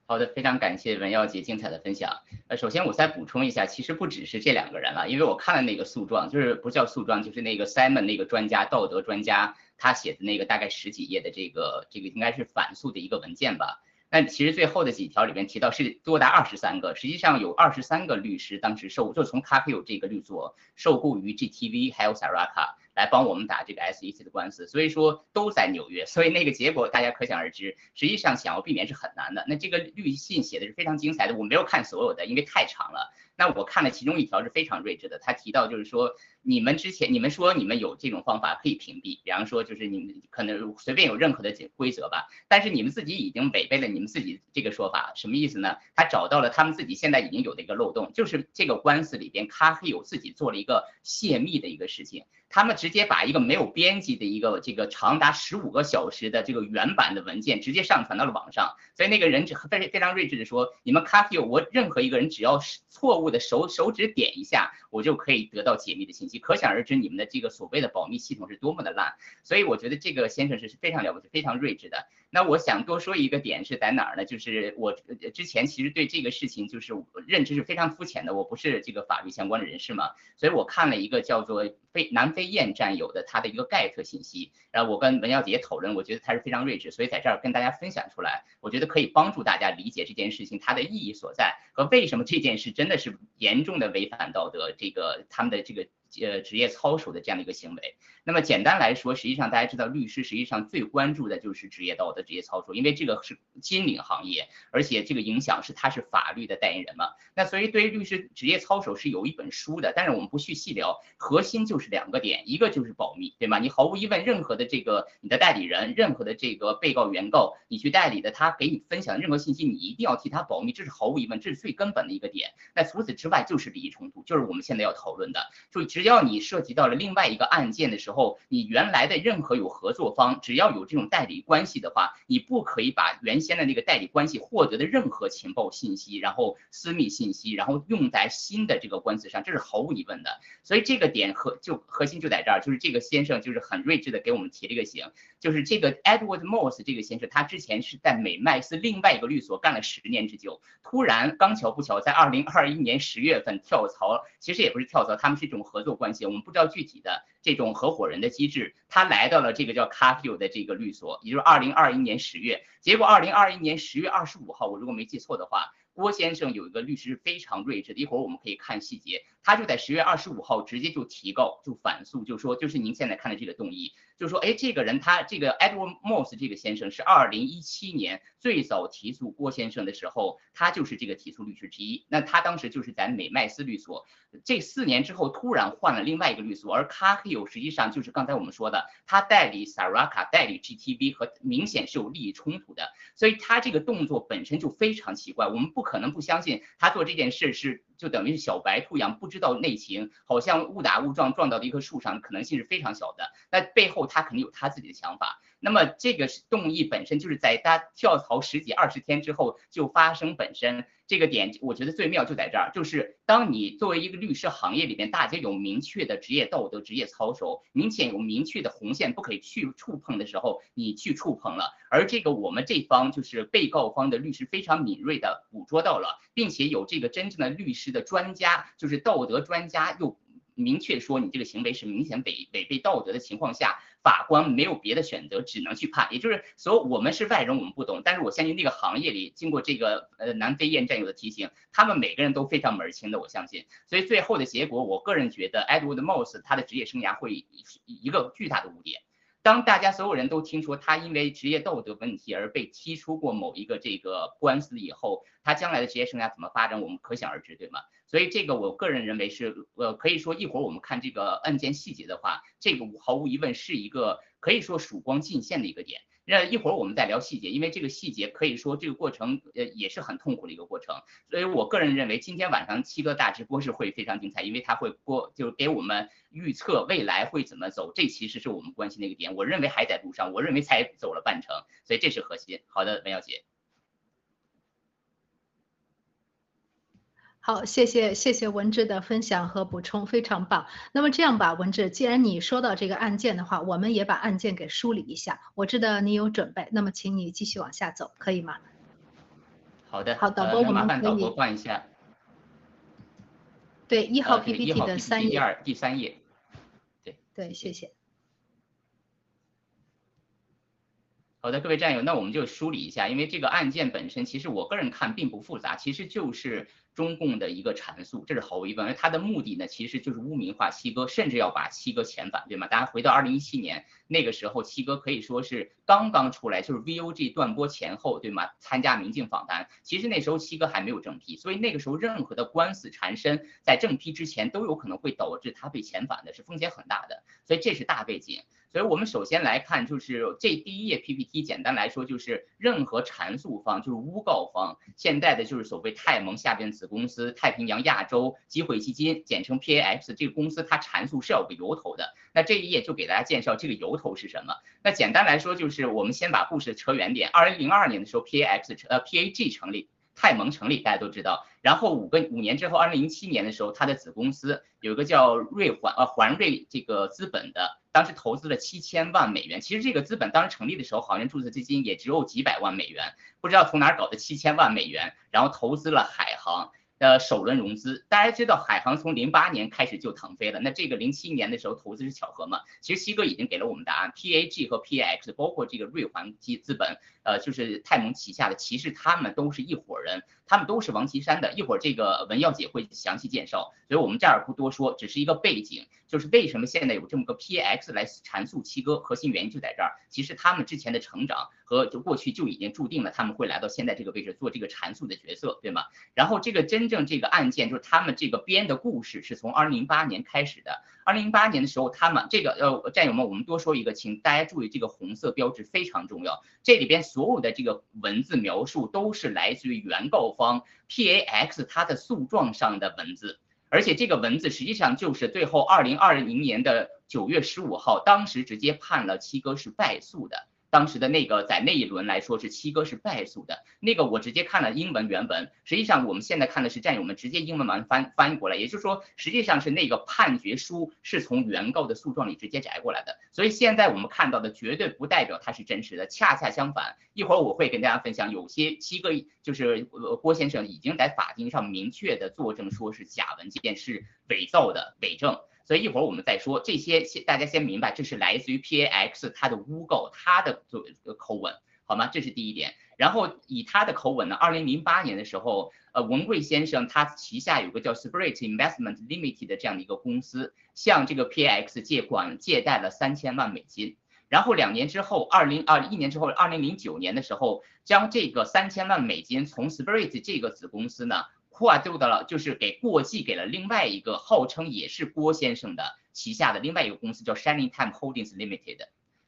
好的，非常感谢文耀杰精彩的分享。呃，首先我再补充一下，其实不只是这两个人了，因为我看了那个诉状，就是不叫诉状，就是那个 Simon 那个专家，道德专家，他写的那个大概十几页的这个这个应该是反诉的一个文件吧。但其实最后的几条里面提到是多达二十三个，实际上有二十三个律师当时受，就从 c a p i o 这个律所受雇于 GTV 还有 Saraka 来帮我们打这个 SEC 的官司，所以说都在纽约，所以那个结果大家可想而知，实际上想要避免是很难的。那这个律信写的是非常精彩的，我没有看所有的，因为太长了。那我看了其中一条是非常睿智的，他提到就是说。你们之前，你们说你们有这种方法可以屏蔽，比方说就是你们可能随便有任何的规则吧，但是你们自己已经违背了你们自己这个说法，什么意思呢？他找到了他们自己现在已经有的一个漏洞，就是这个官司里边，咖黑有自己做了一个泄密的一个事情。他们直接把一个没有编辑的一个这个长达十五个小时的这个原版的文件直接上传到了网上，所以那个人非非常睿智的说，你们 c o p y 我任何一个人只要是错误我的手手指点一下，我就可以得到解密的信息，可想而知你们的这个所谓的保密系统是多么的烂，所以我觉得这个先生是非常了不起、非常睿智的。那我想多说一个点是在哪儿呢？就是我之前其实对这个事情就是认知是非常肤浅的，我不是这个法律相关的人士嘛，所以我看了一个叫做非南非燕战友的他的一个盖特信息，然后我跟文耀姐讨论，我觉得他是非常睿智，所以在这儿跟大家分享出来，我觉得可以帮助大家理解这件事情它的意义所在和为什么这件事真的是严重的违反道德，这个他们的这个。呃，职业操守的这样的一个行为。那么简单来说，实际上大家知道，律师实际上最关注的就是职业道德、职业操守，因为这个是金领行业，而且这个影响是他是法律的代言人嘛。那所以对于律师职业操守是有一本书的，但是我们不去细聊，核心就是两个点，一个就是保密，对吗？你毫无疑问，任何的这个你的代理人，任何的这个被告、原告，你去代理的，他给你分享的任何信息，你一定要替他保密，这是毫无疑问，这是最根本的一个点。那除此之外，就是利益冲突，就是我们现在要讨论的，就。只要你涉及到了另外一个案件的时候，你原来的任何有合作方，只要有这种代理关系的话，你不可以把原先的那个代理关系获得的任何情报信息，然后私密信息，然后用在新的这个官司上，这是毫无疑问的。所以这个点核就核心就在这儿，就是这个先生就是很睿智的给我们提了一个醒，就是这个 Edward Moss 这个先生，他之前是在美麦斯另外一个律所干了十年之久，突然刚巧不巧在二零二一年十月份跳槽，其实也不是跳槽，他们是一种合作。有关系我们不知道具体的这种合伙人的机制，他来到了这个叫 c a f i o 的这个律所，也就是二零二一年十月，结果二零二一年十月二十五号，我如果没记错的话，郭先生有一个律师非常睿智的，一会儿我们可以看细节，他就在十月二十五号直接就提告就反诉，就说就是您现在看的这个动议。就说，哎，这个人他这个 Edward Moss 这个先生是二零一七年最早提诉郭先生的时候，他就是这个提诉律师之一。那他当时就是在美麦斯律所，这四年之后突然换了另外一个律所，而 Cahill 实际上就是刚才我们说的，他代理 Saraka 代理 GTV 和明显是有利益冲突的，所以他这个动作本身就非常奇怪。我们不可能不相信他做这件事是就等于是小白兔一样不知道内情，好像误打误撞撞到的一棵树上，可能性是非常小的。那背后。他肯定有他自己的想法。那么这个动议本身就是在他跳槽十几二十天之后就发生本身。这个点我觉得最妙就在这儿，就是当你作为一个律师行业里边，大家有明确的职业道德、职业操守，明显有明确的红线不可以去触碰的时候，你去触碰了，而这个我们这方就是被告方的律师非常敏锐的捕捉到了，并且有这个真正的律师的专家，就是道德专家又明确说你这个行为是明显违违背道德的情况下。法官没有别的选择，只能去判。也就是所以，我们是外人，我们不懂。但是我相信那个行业里，经过这个呃南非验战友的提醒，他们每个人都非常门儿清的。我相信，所以最后的结果，我个人觉得 Edward Moss 他的职业生涯会一个巨大的污点。当大家所有人都听说他因为职业道德问题而被踢出过某一个这个官司以后，他将来的职业生涯怎么发展，我们可想而知，对吗？所以这个我个人认为是，呃，可以说一会儿我们看这个案件细节的话，这个毫无疑问是一个可以说曙光尽现的一个点。那一会儿我们再聊细节，因为这个细节可以说这个过程呃也是很痛苦的一个过程。所以我个人认为今天晚上七哥大直播是会非常精彩，因为他会播就是给我们预测未来会怎么走，这其实是我们关心的一个点。我认为还在路上，我认为才走了半程，所以这是核心。好的，文小姐。好，谢谢谢谢文志的分享和补充，非常棒。那么这样吧，文志，既然你说到这个案件的话，我们也把案件给梳理一下。我知道你有准备，那么请你继续往下走，可以吗？好的。好，导播，我们可以。导播换一下。对，一号 PPT 的三页。第二第三页。对。对，谢谢。好的，各位战友，那我们就梳理一下，因为这个案件本身，其实我个人看并不复杂，其实就是。中共的一个阐述，这是毫无疑问，而他的目的呢，其实就是污名化七哥，甚至要把七哥遣返，对吗？大家回到二零一七年那个时候，七哥可以说是刚刚出来，就是 VOG 断播前后，对吗？参加民进访谈，其实那时候七哥还没有正批，所以那个时候任何的官司缠身，在正批之前都有可能会导致他被遣返的，是风险很大的，所以这是大背景。所以我们首先来看，就是这第一页 PPT，简单来说就是任何阐述方，就是诬告方，现在的就是所谓泰蒙下边子公司太平洋亚洲机会基金，简称 PAX，这个公司它阐述是有个由头的。那这一页就给大家介绍这个由头是什么。那简单来说就是我们先把故事扯远点，二零零二年的时候 PAX 呃 PAG 成立。泰盟成立，大家都知道。然后五个五年之后，二零零七年的时候，它的子公司有一个叫瑞环呃环瑞这个资本的，当时投资了七千万美元。其实这个资本当时成立的时候，好像注册资金也只有几百万美元，不知道从哪儿搞的七千万美元，然后投资了海航。呃，首轮融资，大家知道海航从零八年开始就腾飞了，那这个零七年的时候投资是巧合吗？其实西哥已经给了我们答案，PAG 和 PX，包括这个瑞环基资本，呃，就是泰蒙旗下的，其实他们都是一伙人，他们都是王岐山的，一会儿这个文耀姐会详细介绍，所以我们这儿不多说，只是一个背景，就是为什么现在有这么个 PX 来阐述七哥，核心原因就在这儿，其实他们之前的成长。和就过去就已经注定了他们会来到现在这个位置做这个阐述的角色，对吗？然后这个真正这个案件就是他们这个编的故事是从二零零八年开始的。二零零八年的时候，他们这个呃战友们，我们多说一个，请大家注意这个红色标志非常重要。这里边所有的这个文字描述都是来自于原告方 PAX 它的诉状上的文字，而且这个文字实际上就是最后二零二零年的九月十五号，当时直接判了七哥是败诉的。当时的那个在那一轮来说是七哥是败诉的，那个我直接看了英文原文，实际上我们现在看的是战友们直接英文版翻翻译过来，也就是说实际上是那个判决书是从原告的诉状里直接摘过来的，所以现在我们看到的绝对不代表它是真实的，恰恰相反，一会儿我会跟大家分享，有些七哥就是郭先生已经在法庭上明确的作证说是假文件是伪造的伪证。所以一会儿我们再说这些，先大家先明白，这是来自于 PAX 它的污垢，它的口吻，好吗？这是第一点。然后以他的口吻呢，二零零八年的时候，呃，文贵先生他旗下有个叫 Spirit Investment Limited 的这样的一个公司，向这个 PAX 借款借贷了三千万美金。然后两年之后，二零二一年之后，二零零九年的时候，将这个三千万美金从 Spirit 这个子公司呢。跨度的了，就是给过继给了另外一个号称也是郭先生的旗下的另外一个公司，叫 Shining Time Holdings Limited，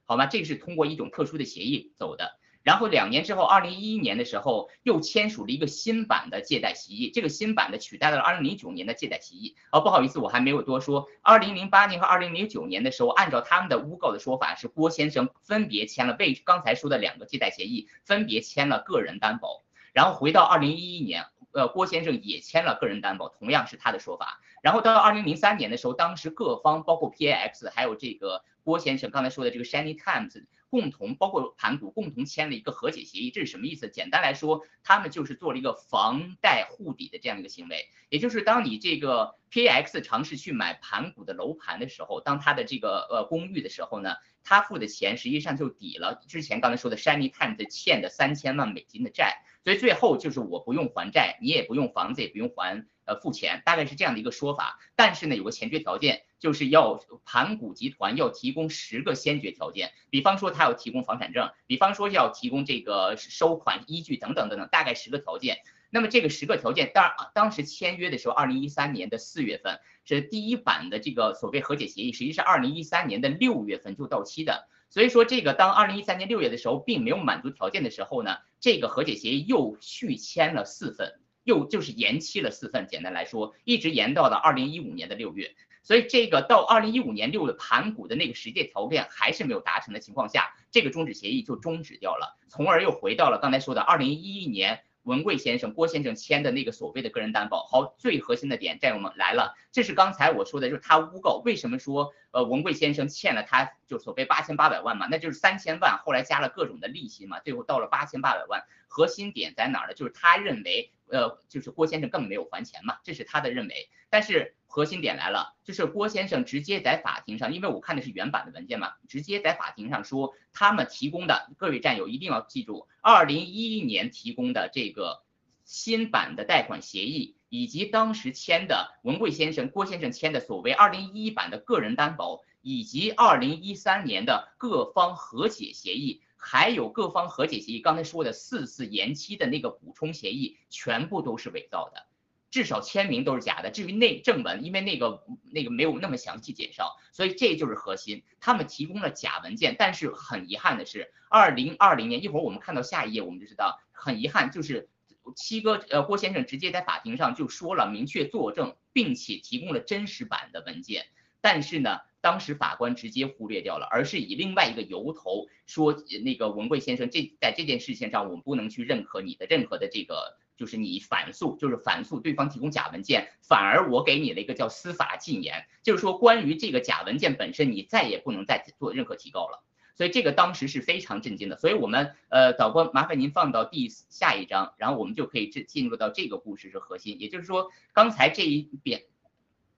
好吗？这个是通过一种特殊的协议走的。然后两年之后，二零一一年的时候又签署了一个新版的借贷协议，这个新版的取代了二零零九年的借贷协议。哦，不好意思，我还没有多说。二零零八年和二零零九年的时候，按照他们的诬告的说法，是郭先生分别签了被刚才说的两个借贷协议，分别签了个人担保。然后回到二零一一年，呃，郭先生也签了个人担保，同样是他的说法。然后到二零零三年的时候，当时各方包括 PAX 还有这个郭先生刚才说的这个 Shiny Times。共同包括盘古共同签了一个和解协议，这是什么意思？简单来说，他们就是做了一个房贷护底的这样一个行为，也就是当你这个 PAX 尝试去买盘古的楼盘的时候，当他的这个呃公寓的时候呢，他付的钱实际上就抵了之前刚才说的 Shiny Times 欠的三千万美金的债，所以最后就是我不用还债，你也不用房子，也不用还。呃，付钱大概是这样的一个说法，但是呢，有个前决条件，就是要盘古集团要提供十个先决条件，比方说他要提供房产证，比方说要提供这个收款依据等等等等，大概十个条件。那么这个十个条件，当当时签约的时候，二零一三年的四月份是第一版的这个所谓和解协议，实际是二零一三年的六月份就到期的。所以说这个当二零一三年六月的时候，并没有满足条件的时候呢，这个和解协议又续签了四份。又就是延期了四份，简单来说，一直延到了二零一五年的六月，所以这个到二零一五年六月盘古的那个实际条件还是没有达成的情况下，这个终止协议就终止掉了，从而又回到了刚才说的二零一一年。文贵先生、郭先生签的那个所谓的个人担保，好，最核心的点，战友们来了，这是刚才我说的，就是他诬告，为什么说呃文贵先生欠了他就所谓八千八百万嘛，那就是三千万，后来加了各种的利息嘛，最后到了八千八百万，核心点在哪儿呢？就是他认为呃就是郭先生根本没有还钱嘛，这是他的认为，但是。核心点来了，就是郭先生直接在法庭上，因为我看的是原版的文件嘛，直接在法庭上说，他们提供的各位战友一定要记住，二零一一年提供的这个新版的贷款协议，以及当时签的文贵先生、郭先生签的所谓二零一一版的个人担保，以及二零一三年的各方和解协议，还有各方和解协议，刚才说的四次延期的那个补充协议，全部都是伪造的。至少签名都是假的。至于那正文，因为那个那个没有那么详细介绍，所以这就是核心。他们提供了假文件，但是很遗憾的是，二零二零年一会儿我们看到下一页，我们就知道，很遗憾就是七哥呃郭先生直接在法庭上就说了，明确作证，并且提供了真实版的文件。但是呢，当时法官直接忽略掉了，而是以另外一个由头说，那个文贵先生这在这件事情上，我们不能去认可你的任何的这个。就是你反诉，就是反诉对方提供假文件，反而我给你了一个叫司法禁言，就是说关于这个假文件本身，你再也不能再做任何提高了。所以这个当时是非常震惊的。所以我们呃导播麻烦您放到第下一章，然后我们就可以进进入到这个故事是核心。也就是说刚才这一遍，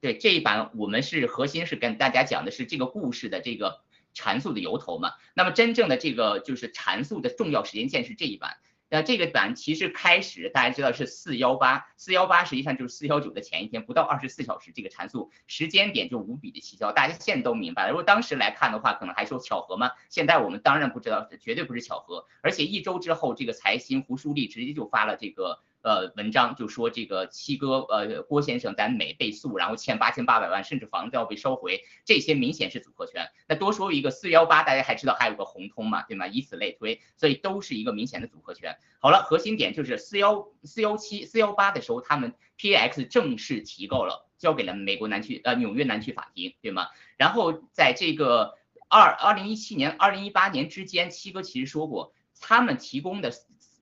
对这一版我们是核心是跟大家讲的是这个故事的这个阐述的由头嘛。那么真正的这个就是阐述的重要时间线是这一版。那这个版其实开始大家知道是四幺八，四幺八实际上就是四幺九的前一天，不到二十四小时，这个阐述时间点就无比的蹊跷，大家现在都明白了。如果当时来看的话，可能还说巧合吗？现在我们当然不知道，绝对不是巧合。而且一周之后，这个财新胡舒立直接就发了这个。呃，文章就说这个七哥，呃，郭先生在美被诉，然后欠八千八百万，甚至房子要被收回，这些明显是组合拳。那多说一个四幺八，大家还知道还有个红通嘛，对吗？以此类推，所以都是一个明显的组合拳。好了，核心点就是四幺四幺七四幺八的时候，他们 P X 正式提告了，交给了美国南区呃纽约南区法庭，对吗？然后在这个二二零一七年二零一八年之间，七哥其实说过，他们提供的。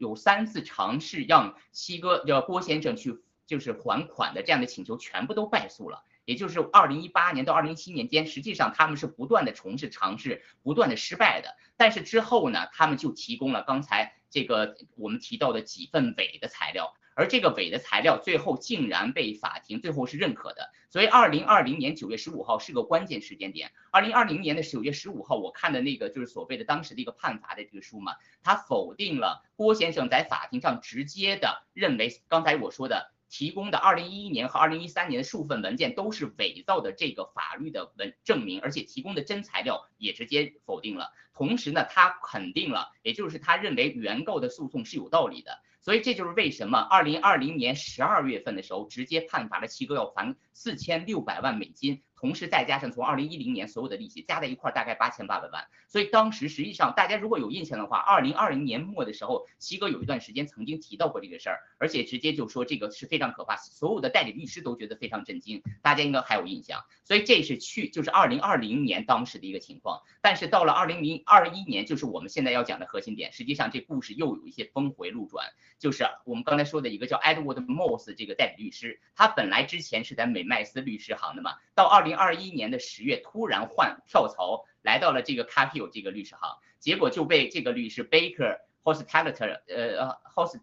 有三次尝试让七哥叫郭先生去就是还款的这样的请求全部都败诉了，也就是二零一八年到二零一七年间，实际上他们是不断的从事尝试，不断的失败的。但是之后呢，他们就提供了刚才这个我们提到的几份伪的材料。而这个伪的材料最后竟然被法庭最后是认可的，所以二零二零年九月十五号是个关键时间点。二零二零年的九月十五号，我看的那个就是所谓的当时的一个判罚的这个书嘛，他否定了郭先生在法庭上直接的认为刚才我说的提供的二零一一年和二零一三年的数份文件都是伪造的这个法律的文证明，而且提供的真材料也直接否定了。同时呢，他肯定了，也就是他认为原告的诉讼是有道理的。所以这就是为什么二零二零年十二月份的时候，直接判罚了七哥要还四千六百万美金。同时再加上从二零一零年所有的利息加在一块儿大概八千八百万，所以当时实际上大家如果有印象的话，二零二零年末的时候，西哥有一段时间曾经提到过这个事儿，而且直接就说这个是非常可怕，所有的代理律师都觉得非常震惊，大家应该还有印象。所以这是去就是二零二零年当时的一个情况，但是到了二零零二一年，就是我们现在要讲的核心点，实际上这故事又有一些峰回路转，就是我们刚才说的一个叫 Edward Moss 这个代理律师，他本来之前是在美麦斯律师行的嘛，到二零。二一年的十月，突然换跳槽，来到了这个 Capio 这个律师行，结果就被这个律师 Baker Hostetter，呃，Host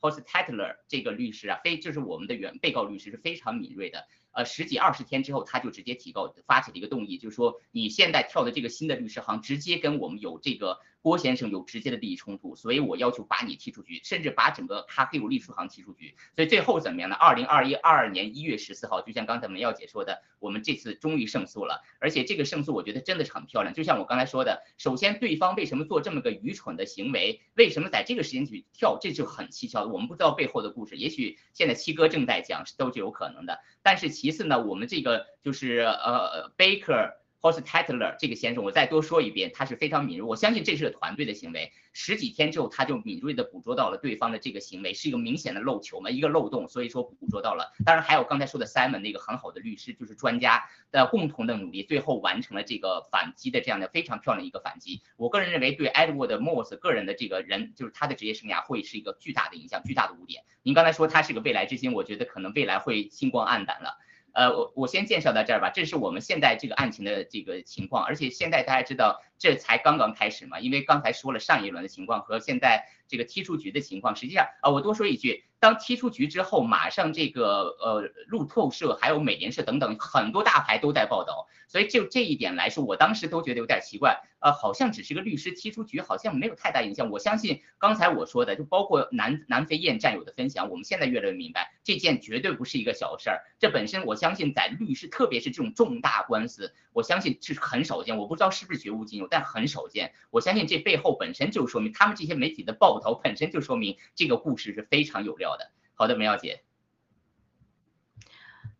Hostetter 这个律师啊，非就是我们的原被告律师是非常敏锐的。呃，十几二十天之后，他就直接提告，发起了一个动议，就是说你现在跳的这个新的律师行，直接跟我们有这个郭先生有直接的利益冲突，所以我要求把你踢出局，甚至把整个咖啡有律师行踢出局。所以最后怎么样呢？二零二一二二年一月十四号，就像刚才梅耀姐说的，我们这次终于胜诉了，而且这个胜诉我觉得真的是很漂亮。就像我刚才说的，首先对方为什么做这么个愚蠢的行为？为什么在这个时间去跳？这就很蹊跷，我们不知道背后的故事。也许现在七哥正在讲，都是有可能的。但是其次呢，我们这个就是呃，Baker。或是 Tatler 这个先生，我再多说一遍，他是非常敏锐，我相信这是个团队的行为。十几天之后，他就敏锐的捕捉到了对方的这个行为是一个明显的漏球嘛，一个漏洞，所以说捕捉到了。当然还有刚才说的 Simon 那个很好的律师，就是专家的共同的努力，最后完成了这个反击的这样的非常漂亮一个反击。我个人认为对 Edward Moss 个人的这个人，就是他的职业生涯会是一个巨大的影响，巨大的污点。您刚才说他是个未来之星，我觉得可能未来会星光黯淡了。呃，我我先介绍到这儿吧，这是我们现在这个案情的这个情况，而且现在大家知道这才刚刚开始嘛，因为刚才说了上一轮的情况和现在这个踢出局的情况，实际上啊，我多说一句。当踢出局之后，马上这个呃路透社还有美联社等等很多大牌都在报道，所以就这一点来说，我当时都觉得有点奇怪，呃，好像只是个律师踢出局，好像没有太大影响。我相信刚才我说的，就包括南南非燕战友的分享，我们现在越来越明白，这件绝对不是一个小事儿。这本身我相信在律师，特别是这种重大官司，我相信是很少见。我不知道是不是绝无仅有，但很少见。我相信这背后本身就说明他们这些媒体的报道本身就说明这个故事是非常有料。的，好的，梅耀姐。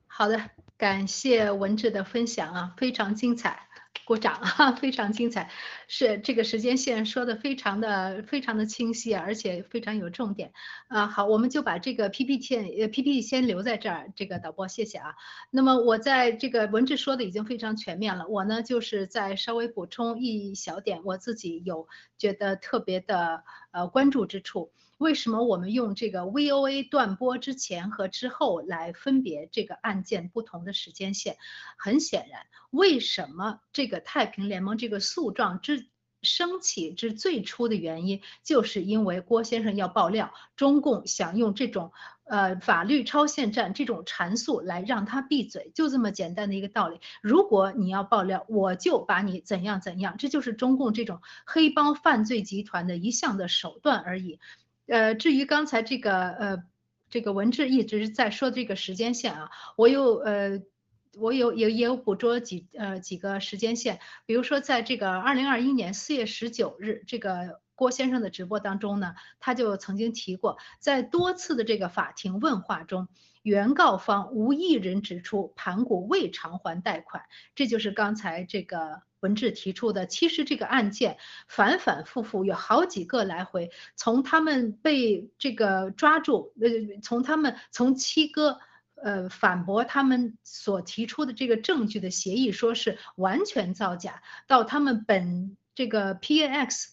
好的，感谢文志的分享啊，非常精彩，鼓掌啊，非常精彩，是这个时间线说的非常的非常的清晰，而且非常有重点啊。好，我们就把这个 PPT 呃 PPT 先留在这儿，这个导播谢谢啊。那么我在这个文志说的已经非常全面了，我呢就是再稍微补充一小点，我自己有觉得特别的呃关注之处。为什么我们用这个 VOA 断播之前和之后来分别这个案件不同的时间线？很显然，为什么这个太平联盟这个诉状之升起之最初的原因，就是因为郭先生要爆料，中共想用这种呃法律超限战这种阐述来让他闭嘴，就这么简单的一个道理。如果你要爆料，我就把你怎样怎样，这就是中共这种黑帮犯罪集团的一项的手段而已。呃，至于刚才这个呃，这个文志一直在说这个时间线啊，我有呃，我有也也有捕捉几呃几个时间线，比如说在这个二零二一年四月十九日这个郭先生的直播当中呢，他就曾经提过，在多次的这个法庭问话中。原告方无一人指出盘古未偿还贷款，这就是刚才这个文志提出的。其实这个案件反反复复有好几个来回，从他们被这个抓住，呃，从他们从七哥呃反驳他们所提出的这个证据的协议说是完全造假，到他们本这个 PAX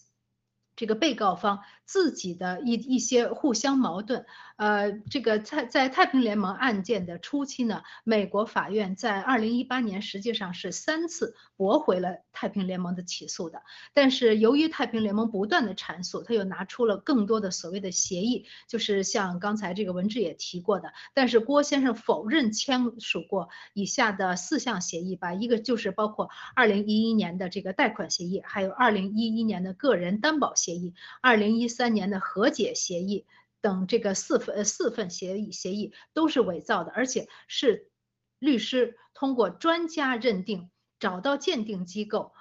这个被告方自己的一一些互相矛盾。呃，这个在在太平联盟案件的初期呢，美国法院在二零一八年实际上是三次驳回了太平联盟的起诉的。但是由于太平联盟不断的阐述，他又拿出了更多的所谓的协议，就是像刚才这个文志也提过的。但是郭先生否认签署过以下的四项协议吧，一个就是包括二零一一年的这个贷款协议，还有二零一一年的个人担保协议，二零一三年的和解协议。等这个四份四份协议协议都是伪造的，而且是律师通过专家认定，找到鉴定机构。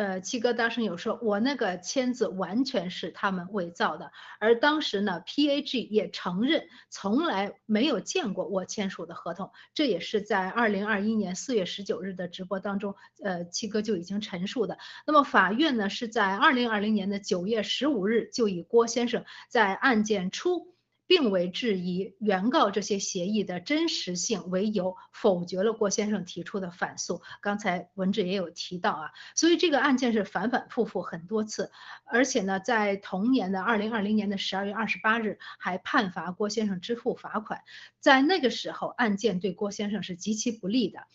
呃，七哥当时有说，我那个签字完全是他们伪造的，而当时呢，PAG 也承认从来没有见过我签署的合同，这也是在二零二一年四月十九日的直播当中，呃，七哥就已经陈述的。那么法院呢，是在二零二零年的九月十五日就以郭先生在案件初。并未质疑原告这些协议的真实性为由，否决了郭先生提出的反诉。刚才文志也有提到啊，所以这个案件是反反复复很多次，而且呢，在同年的二零二零年的十二月二十八日，还判罚郭先生支付罚款。在那个时候，案件对郭先生是极其不利的。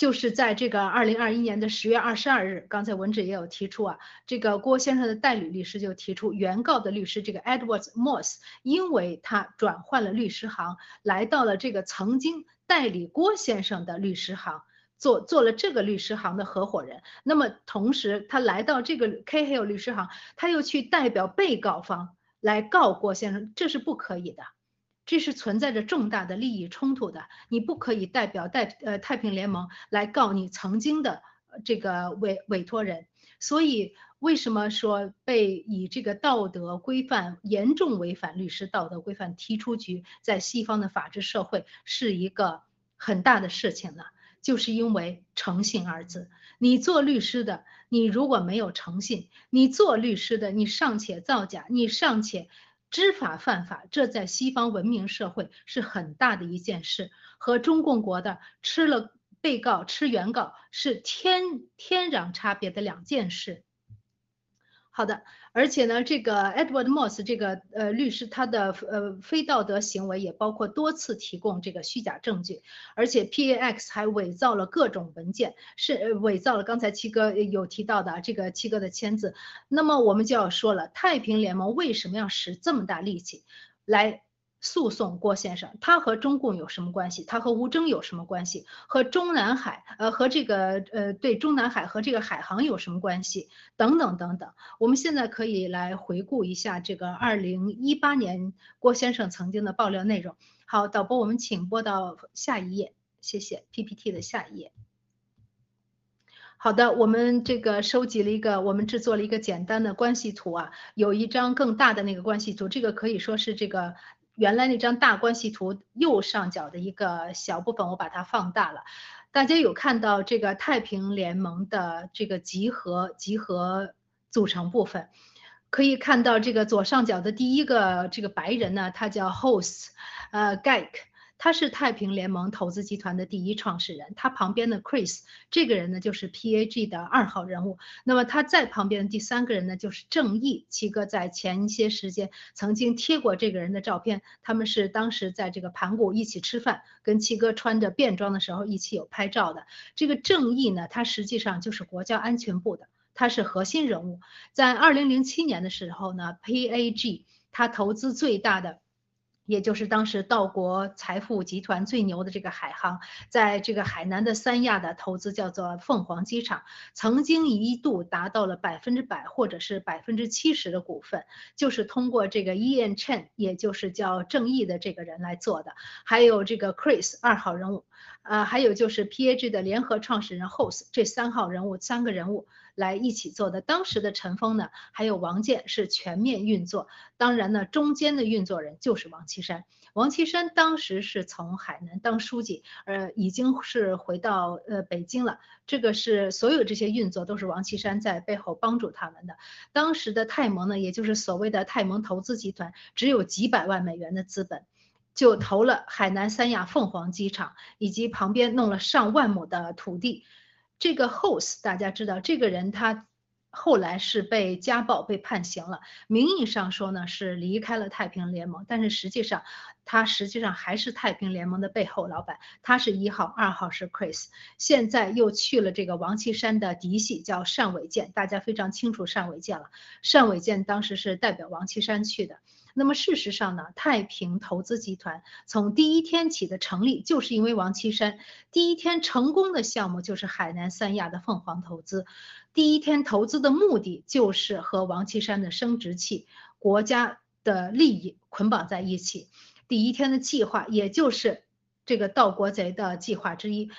就是在这个二零二一年的十月二十二日，刚才文志也有提出啊，这个郭先生的代理律师就提出，原告的律师这个 Edward Moss，因为他转换了律师行，来到了这个曾经代理郭先生的律师行，做做了这个律师行的合伙人。那么同时，他来到这个 Cahill 律师行，他又去代表被告方来告郭先生，这是不可以的。这是存在着重大的利益冲突的，你不可以代表代呃太平联盟来告你曾经的这个委委托人，所以为什么说被以这个道德规范严重违反律师道德规范踢出局，在西方的法治社会是一个很大的事情呢？就是因为诚信二字，你做律师的，你如果没有诚信，你做律师的，你尚且造假，你尚且。知法犯法，这在西方文明社会是很大的一件事，和中共国的吃了被告吃原告是天天壤差别的两件事。好的。而且呢，这个 Edward Moss 这个呃律师，他的呃非道德行为也包括多次提供这个虚假证据，而且 PAX 还伪造了各种文件，是伪造了刚才七哥有提到的这个七哥的签字。那么我们就要说了，太平联盟为什么要使这么大力气来？诉讼郭先生，他和中共有什么关系？他和吴征有什么关系？和中南海，呃，和这个，呃，对中南海和这个海航有什么关系？等等等等。我们现在可以来回顾一下这个二零一八年郭先生曾经的爆料内容。好，导播，我们请播到下一页，谢谢 PPT 的下一页。好的，我们这个收集了一个，我们制作了一个简单的关系图啊，有一张更大的那个关系图，这个可以说是这个。原来那张大关系图右上角的一个小部分，我把它放大了。大家有看到这个太平联盟的这个集合集合组成部分，可以看到这个左上角的第一个这个白人呢，他叫 Host，呃，Geik。他是太平联盟投资集团的第一创始人，他旁边的 Chris 这个人呢，就是 PAG 的二号人物。那么他在旁边的第三个人呢，就是正义。七哥在前一些时间曾经贴过这个人的照片，他们是当时在这个盘古一起吃饭，跟七哥穿着便装的时候一起有拍照的。这个正义呢，他实际上就是国家安全部的，他是核心人物。在二零零七年的时候呢，PAG 他投资最大的。也就是当时道国财富集团最牛的这个海航，在这个海南的三亚的投资叫做凤凰机场，曾经一度达到了百分之百或者是百分之七十的股份，就是通过这个 Ian Chen，也就是叫正义的这个人来做的，还有这个 Chris 二号人物，呃，还有就是 PAG 的联合创始人 Host 这三号人物，三个人物。来一起做的，当时的陈峰呢，还有王健是全面运作。当然呢，中间的运作人就是王岐山。王岐山当时是从海南当书记，呃，已经是回到呃北京了。这个是所有这些运作都是王岐山在背后帮助他们的。当时的泰蒙呢，也就是所谓的泰蒙投资集团，只有几百万美元的资本，就投了海南三亚凤凰机场，以及旁边弄了上万亩的土地。这个 Host 大家知道，这个人他后来是被家暴被判刑了。名义上说呢是离开了太平联盟，但是实际上他实际上还是太平联盟的背后老板。他是一号，二号是 Chris，现在又去了这个王岐山的嫡系叫单伟建，大家非常清楚单伟建了。单伟建当时是代表王岐山去的。那么事实上呢，太平投资集团从第一天起的成立，就是因为王岐山第一天成功的项目就是海南三亚的凤凰投资，第一天投资的目的就是和王岐山的生殖器、国家的利益捆绑在一起，第一天的计划也就是这个盗国贼的计划之一。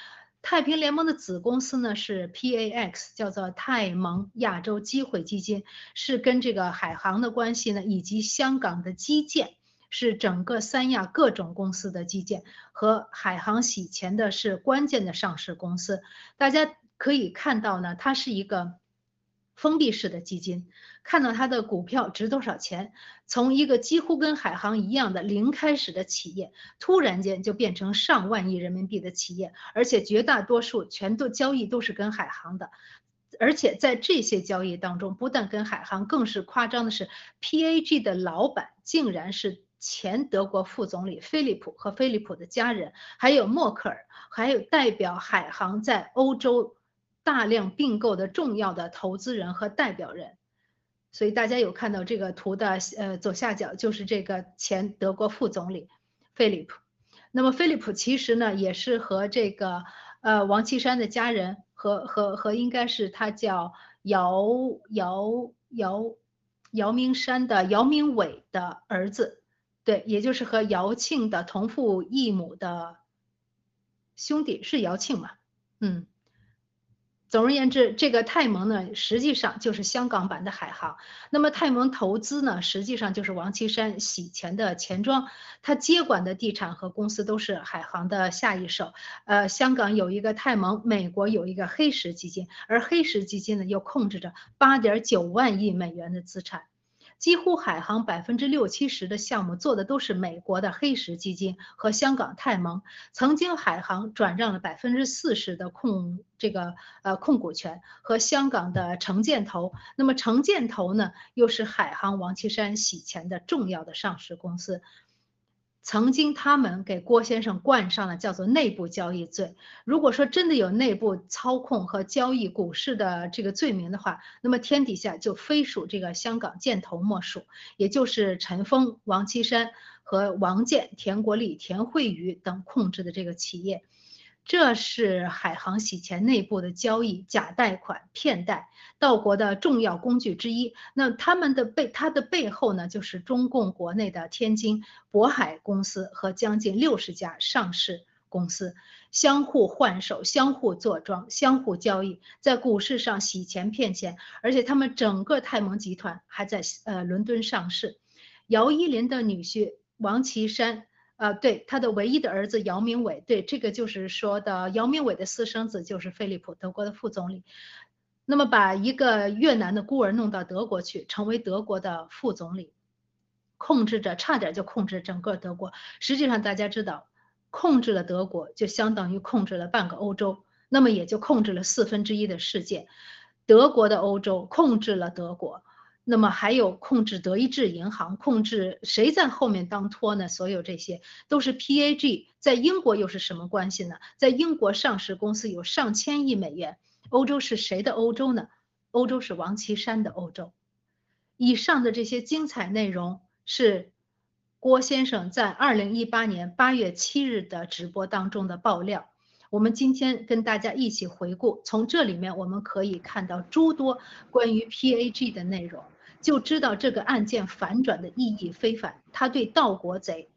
太平联盟的子公司呢是 PAX，叫做泰盟亚洲机会基金，是跟这个海航的关系呢，以及香港的基建，是整个三亚各种公司的基建和海航洗钱的是关键的上市公司。大家可以看到呢，它是一个封闭式的基金。看到它的股票值多少钱，从一个几乎跟海航一样的零开始的企业，突然间就变成上万亿人民币的企业，而且绝大多数全都交易都是跟海航的，而且在这些交易当中，不但跟海航，更是夸张的是，PAG 的老板竟然是前德国副总理菲利普和菲利普的家人，还有默克尔，还有代表海航在欧洲大量并购的重要的投资人和代表人。所以大家有看到这个图的呃左下角就是这个前德国副总理菲利普，那么菲利普其实呢也是和这个呃王岐山的家人和和和应该是他叫姚姚姚姚明山的姚明伟的儿子，对，也就是和姚庆的同父异母的兄弟是姚庆嘛，嗯。总而言之，这个泰蒙呢，实际上就是香港版的海航。那么泰蒙投资呢，实际上就是王岐山洗钱的钱庄，他接管的地产和公司都是海航的下一手。呃，香港有一个泰蒙，美国有一个黑石基金，而黑石基金呢，又控制着八点九万亿美元的资产。几乎海航百分之六七十的项目做的都是美国的黑石基金和香港泰蒙，曾经海航转让了百分之四十的控这个呃控股权和香港的城建投，那么城建投呢又是海航王岐山洗钱的重要的上市公司。曾经他们给郭先生冠上了叫做内部交易罪。如果说真的有内部操控和交易股市的这个罪名的话，那么天底下就非属这个香港建投莫属，也就是陈峰、王岐山和王建、田国立、田慧宇等控制的这个企业。这是海航洗钱内部的交易、假贷款、骗贷、盗国的重要工具之一。那他们的背，它的背后呢，就是中共国内的天津渤海公司和将近六十家上市公司相互换手、相互坐庄、相互交易，在股市上洗钱骗钱。而且他们整个泰蒙集团还在呃伦敦上市。姚依林的女婿王岐山。啊，对，他的唯一的儿子姚明伟，对，这个就是说的姚明伟的私生子就是菲利普，德国的副总理。那么把一个越南的孤儿弄到德国去，成为德国的副总理，控制着，差点就控制整个德国。实际上大家知道，控制了德国，就相当于控制了半个欧洲，那么也就控制了四分之一的世界。德国的欧洲控制了德国。那么还有控制德意志银行，控制谁在后面当托呢？所有这些都是 PAG，在英国又是什么关系呢？在英国上市公司有上千亿美元。欧洲是谁的欧洲呢？欧洲是王岐山的欧洲。以上的这些精彩内容是郭先生在二零一八年八月七日的直播当中的爆料。我们今天跟大家一起回顾，从这里面我们可以看到诸多关于 PAG 的内容，就知道这个案件反转的意义非凡。他对盗国贼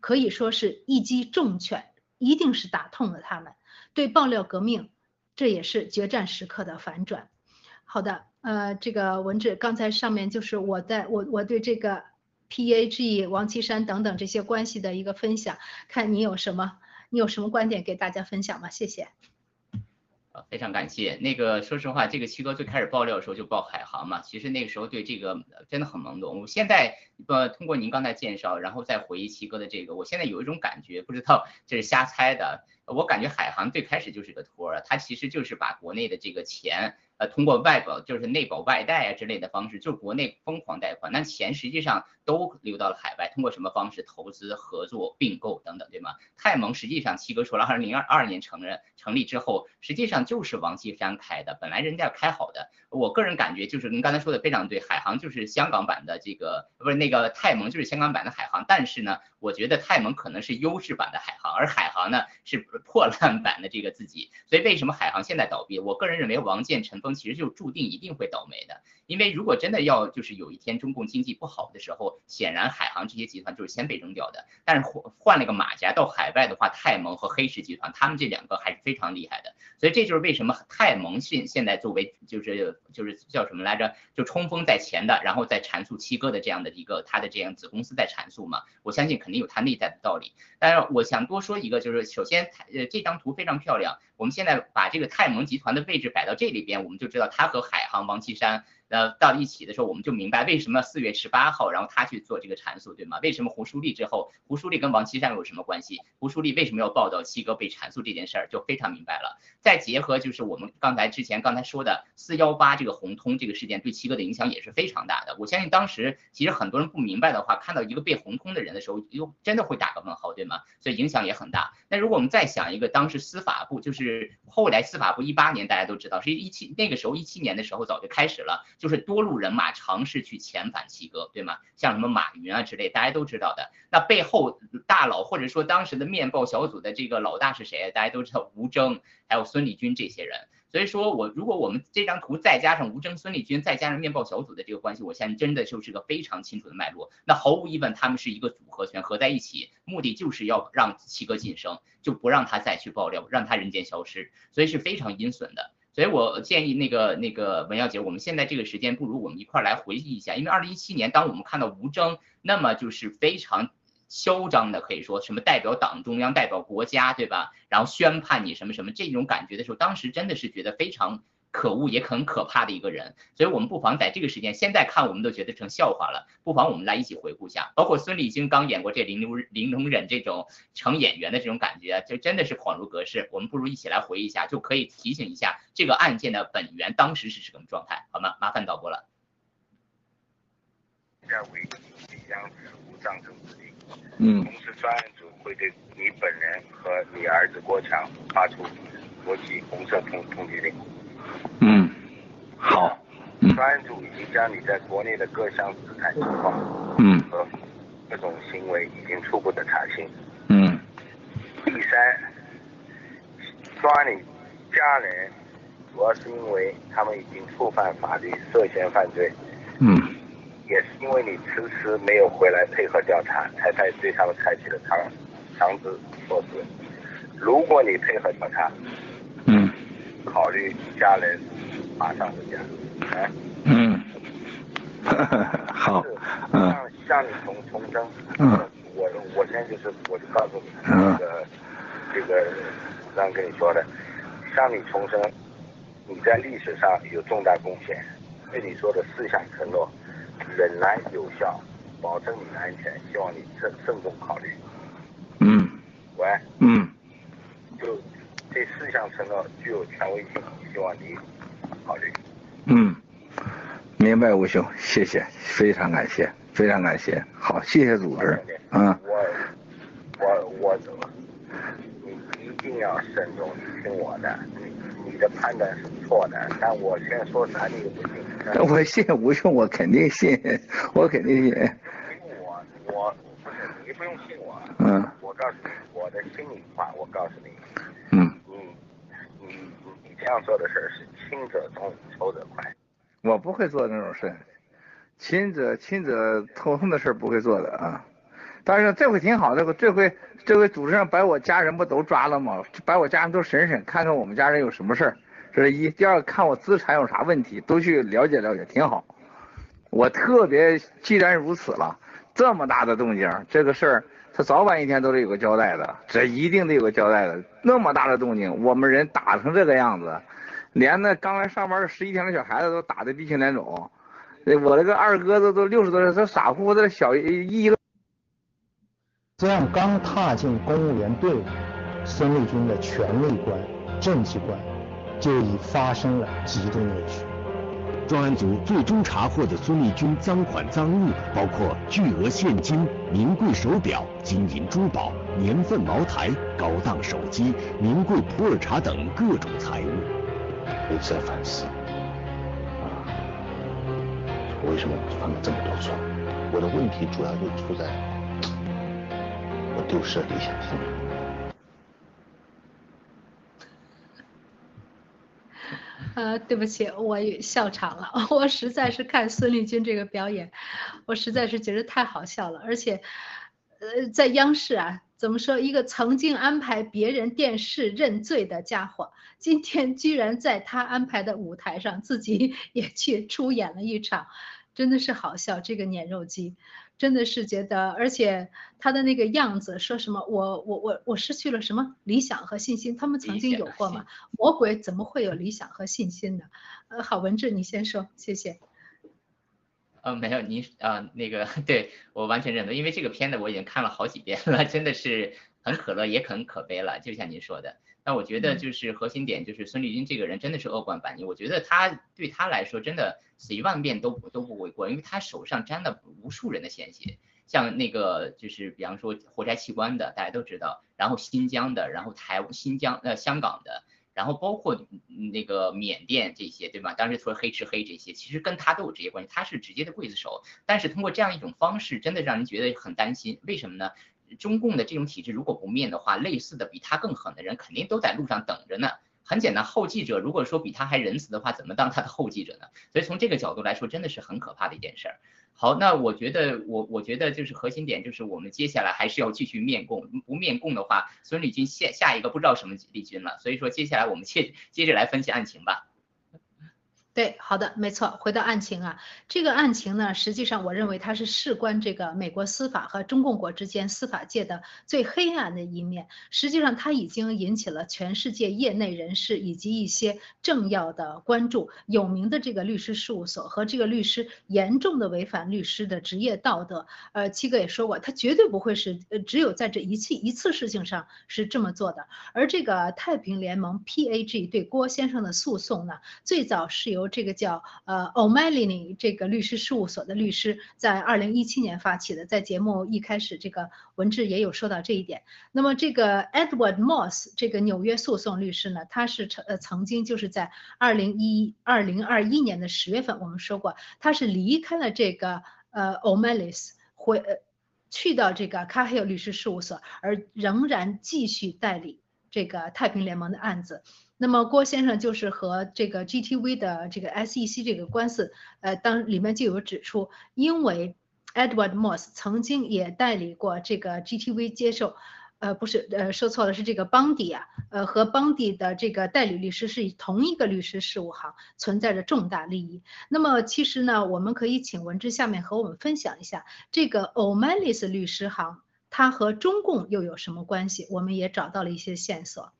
可以说是一击重拳，一定是打痛了他们。对爆料革命，这也是决战时刻的反转。好的，呃，这个文志刚才上面就是我在我我对这个 PAG、王岐山等等这些关系的一个分享，看你有什么。你有什么观点给大家分享吗？谢谢。非常感谢。那个说实话，这个七哥最开始爆料的时候就报海航嘛，其实那个时候对这个真的很懵懂。我现在呃通过您刚才介绍，然后再回忆七哥的这个，我现在有一种感觉，不知道这是瞎猜的。我感觉海航最开始就是个托儿，它其实就是把国内的这个钱。呃，通过外保就是内保外贷啊之类的方式，就是国内疯狂贷款，那钱实际上都流到了海外，通过什么方式投资、合作、并购等等，对吗？泰蒙实际上七哥说了，二零二二年承认成立之后，实际上就是王岐山开的，本来人家开好的。我个人感觉就是您刚才说的非常对，海航就是香港版的这个，不是那个泰蒙就是香港版的海航，但是呢，我觉得泰蒙可能是优质版的海航，而海航呢是破烂版的这个自己。所以为什么海航现在倒闭？我个人认为王建、成。其实就注定一定会倒霉的。因为如果真的要就是有一天中共经济不好的时候，显然海航这些集团就是先被扔掉的。但是换换了个马甲到海外的话，泰蒙和黑石集团，他们这两个还是非常厉害的。所以这就是为什么泰蒙现现在作为就是就是叫什么来着，就冲锋在前的，然后再阐述七哥的这样的一个他的这样子公司在阐述嘛。我相信肯定有他内在的道理。但是我想多说一个，就是首先呃这张图非常漂亮，我们现在把这个泰盟集团的位置摆到这里边，我们就知道他和海航王岐山。呃，到一起的时候，我们就明白为什么四月十八号，然后他去做这个阐述，对吗？为什么胡舒立之后，胡舒立跟王岐山有什么关系？胡舒立为什么要报道七哥被阐述这件事儿，就非常明白了。再结合就是我们刚才之前刚才说的四幺八这个红通这个事件，对七哥的影响也是非常大的。我相信当时其实很多人不明白的话，看到一个被红通的人的时候，又真的会打个问号，对吗？所以影响也很大。那如果我们再想一个，当时司法部就是后来司法部一八年大家都知道，是一七那个时候一七年的时候早就开始了，就是多路人。马尝试去遣返七哥，对吗？像什么马云啊之类，大家都知道的。那背后大佬或者说当时的面报小组的这个老大是谁？大家都知道吴征，还有孙立军这些人。所以说我如果我们这张图再加上吴征、孙立军，再加上面报小组的这个关系，我现在真的就是个非常清楚的脉络。那毫无疑问，他们是一个组合拳合在一起，目的就是要让七哥晋升，就不让他再去爆料，让他人间消失，所以是非常阴损的。所以我建议那个那个文耀姐，我们现在这个时间，不如我们一块来回忆一下，因为二零一七年，当我们看到吴征那么就是非常嚣张的，可以说什么代表党中央、代表国家，对吧？然后宣判你什么什么这种感觉的时候，当时真的是觉得非常。可恶也很可怕的一个人，所以我们不妨在这个时间，现在看我们都觉得成笑话了，不妨我们来一起回顾一下，包括孙立军刚演过这林如林容忍这种成演员的这种感觉，就真的是恍如隔世。我们不如一起来回忆一下，就可以提醒一下这个案件的本源当时是什么状态，好吗？麻烦导播了。嗯。同时，专案组会对你本人和你儿子郭强发出国际红色通通缉令。嗯，好。专案组已经将你在国内的各项资产情况，嗯，和各种行为已经初步的查清。嗯。第三，抓你家人，主要是因为他们已经触犯法律，涉嫌犯罪。嗯。也是因为你迟迟没有回来配合调查，才才对他们采取了强强制措施。如果你配合调查，嗯。考虑家人马上回家，哎，嗯，好，嗯，向向你重重生，嗯，我我现在就是我就告诉你，这个这个刚跟你说的，向你重生，你在历史上有重大贡献，对你说的四项承诺仍然有效，保证你的安全，希望你慎慎重考虑。嗯，喂，嗯，就。这四项承诺具有权威性，希望你考虑。嗯，明白，吴兄，谢谢，非常感谢，非常感谢。好，谢谢组织。嗯。我我我怎么？你一定要慎重，听我的。你你的判断是错的，但我先说啥你都不信。我信吴兄，我肯定信，我肯定信。信我，我不是你不用信我。嗯。我告诉你我的心里话，我告诉你。嗯。这样做的事儿是轻者痛，仇者快。我不会做那种事，轻者轻者头痛的事儿不会做的啊。但是这回挺好，这回这回这回组织上把我家人不都抓了吗？把我家人都审审，看看我们家人有什么事儿，这是一。第二看我资产有啥问题，都去了解了解，挺好。我特别，既然如此了，这么大的动静，这个事儿。他早晚一天都得有个交代的，这一定得有个交代的。那么大的动静，我们人打成这个样子，连那刚来上班十一天的小孩子都打得鼻青脸肿。我那个二哥子都六十多岁，他傻乎乎的小一一个。这样刚踏进公务员队伍，孙立军的权力观、政绩观就已发生了极度扭曲。专案组最终查获的孙立军赃款赃物，包括巨额现金、名贵手表、金银珠宝、年份茅台、高档手机、名贵普洱茶等各种财物。一直在反思，啊，我为什么犯了这么多错？我的问题主要就出在我丢失了理想性。呃，对不起，我也笑场了。我实在是看孙丽君这个表演，我实在是觉得太好笑了。而且，呃，在央视啊，怎么说？一个曾经安排别人电视认罪的家伙，今天居然在他安排的舞台上，自己 也去出演了一场，真的是好笑。这个撵肉机。真的是觉得，而且他的那个样子，说什么我我我我失去了什么理想和信心？他们曾经有过吗？魔鬼怎么会有理想和信心呢？呃，好，文志你先说，谢谢。呃，没有，您啊，那个 对我完全认同，因为这个片子我已经看了好几遍了，真的是很可乐，也很可悲了，就像您说的。那我觉得就是核心点，就是孙立军这个人真的是恶贯满盈。我觉得他对他来说，真的死一万遍都不都不为过，因为他手上沾了无数人的鲜血。像那个就是比方说活摘器官的，大家都知道，然后新疆的，然后台新疆呃香港的，然后包括那个缅甸这些，对吧？当时说黑吃黑这些，其实跟他都有直接关系，他是直接的刽子手。但是通过这样一种方式，真的让人觉得很担心。为什么呢？中共的这种体制如果不灭的话，类似的比他更狠的人肯定都在路上等着呢。很简单，后继者如果说比他还仁慈的话，怎么当他的后继者呢？所以从这个角度来说，真的是很可怕的一件事儿。好，那我觉得我我觉得就是核心点就是我们接下来还是要继续面供，不面供的话，孙立军下下一个不知道什么立军了。所以说接下来我们接接着来分析案情吧。对，好的，没错。回到案情啊，这个案情呢，实际上我认为它是事关这个美国司法和中共国之间司法界的最黑暗的一面。实际上，它已经引起了全世界业内人士以及一些政要的关注。有名的这个律师事务所和这个律师严重的违反律师的职业道德。呃，七哥也说过，他绝对不会是呃只有在这一次一次事情上是这么做的。而这个太平联盟 PAG 对郭先生的诉讼呢，最早是由这个叫呃 O'Malley 这个律师事务所的律师在二零一七年发起的，在节目一开始这个文志也有说到这一点。那么这个 Edward Moss 这个纽约诉讼律师呢，他是曾呃曾经就是在二零一二零二一年的十月份，我们说过他是离开了这个呃 O'Malley 回去到这个 Cahill 律师事务所，而仍然继续代理这个太平联盟的案子。那么郭先生就是和这个 GTV 的这个 SEC 这个官司，呃，当里面就有指出，因为 Edward Moss 曾经也代理过这个 GTV 接受，呃，不是，呃，说错了，是这个邦迪啊，呃，和邦迪的这个代理律师是同一个律师事务行，存在着重大利益。那么其实呢，我们可以请文之下面和我们分享一下这个 O'Malley 律师行，它和中共又有什么关系？我们也找到了一些线索。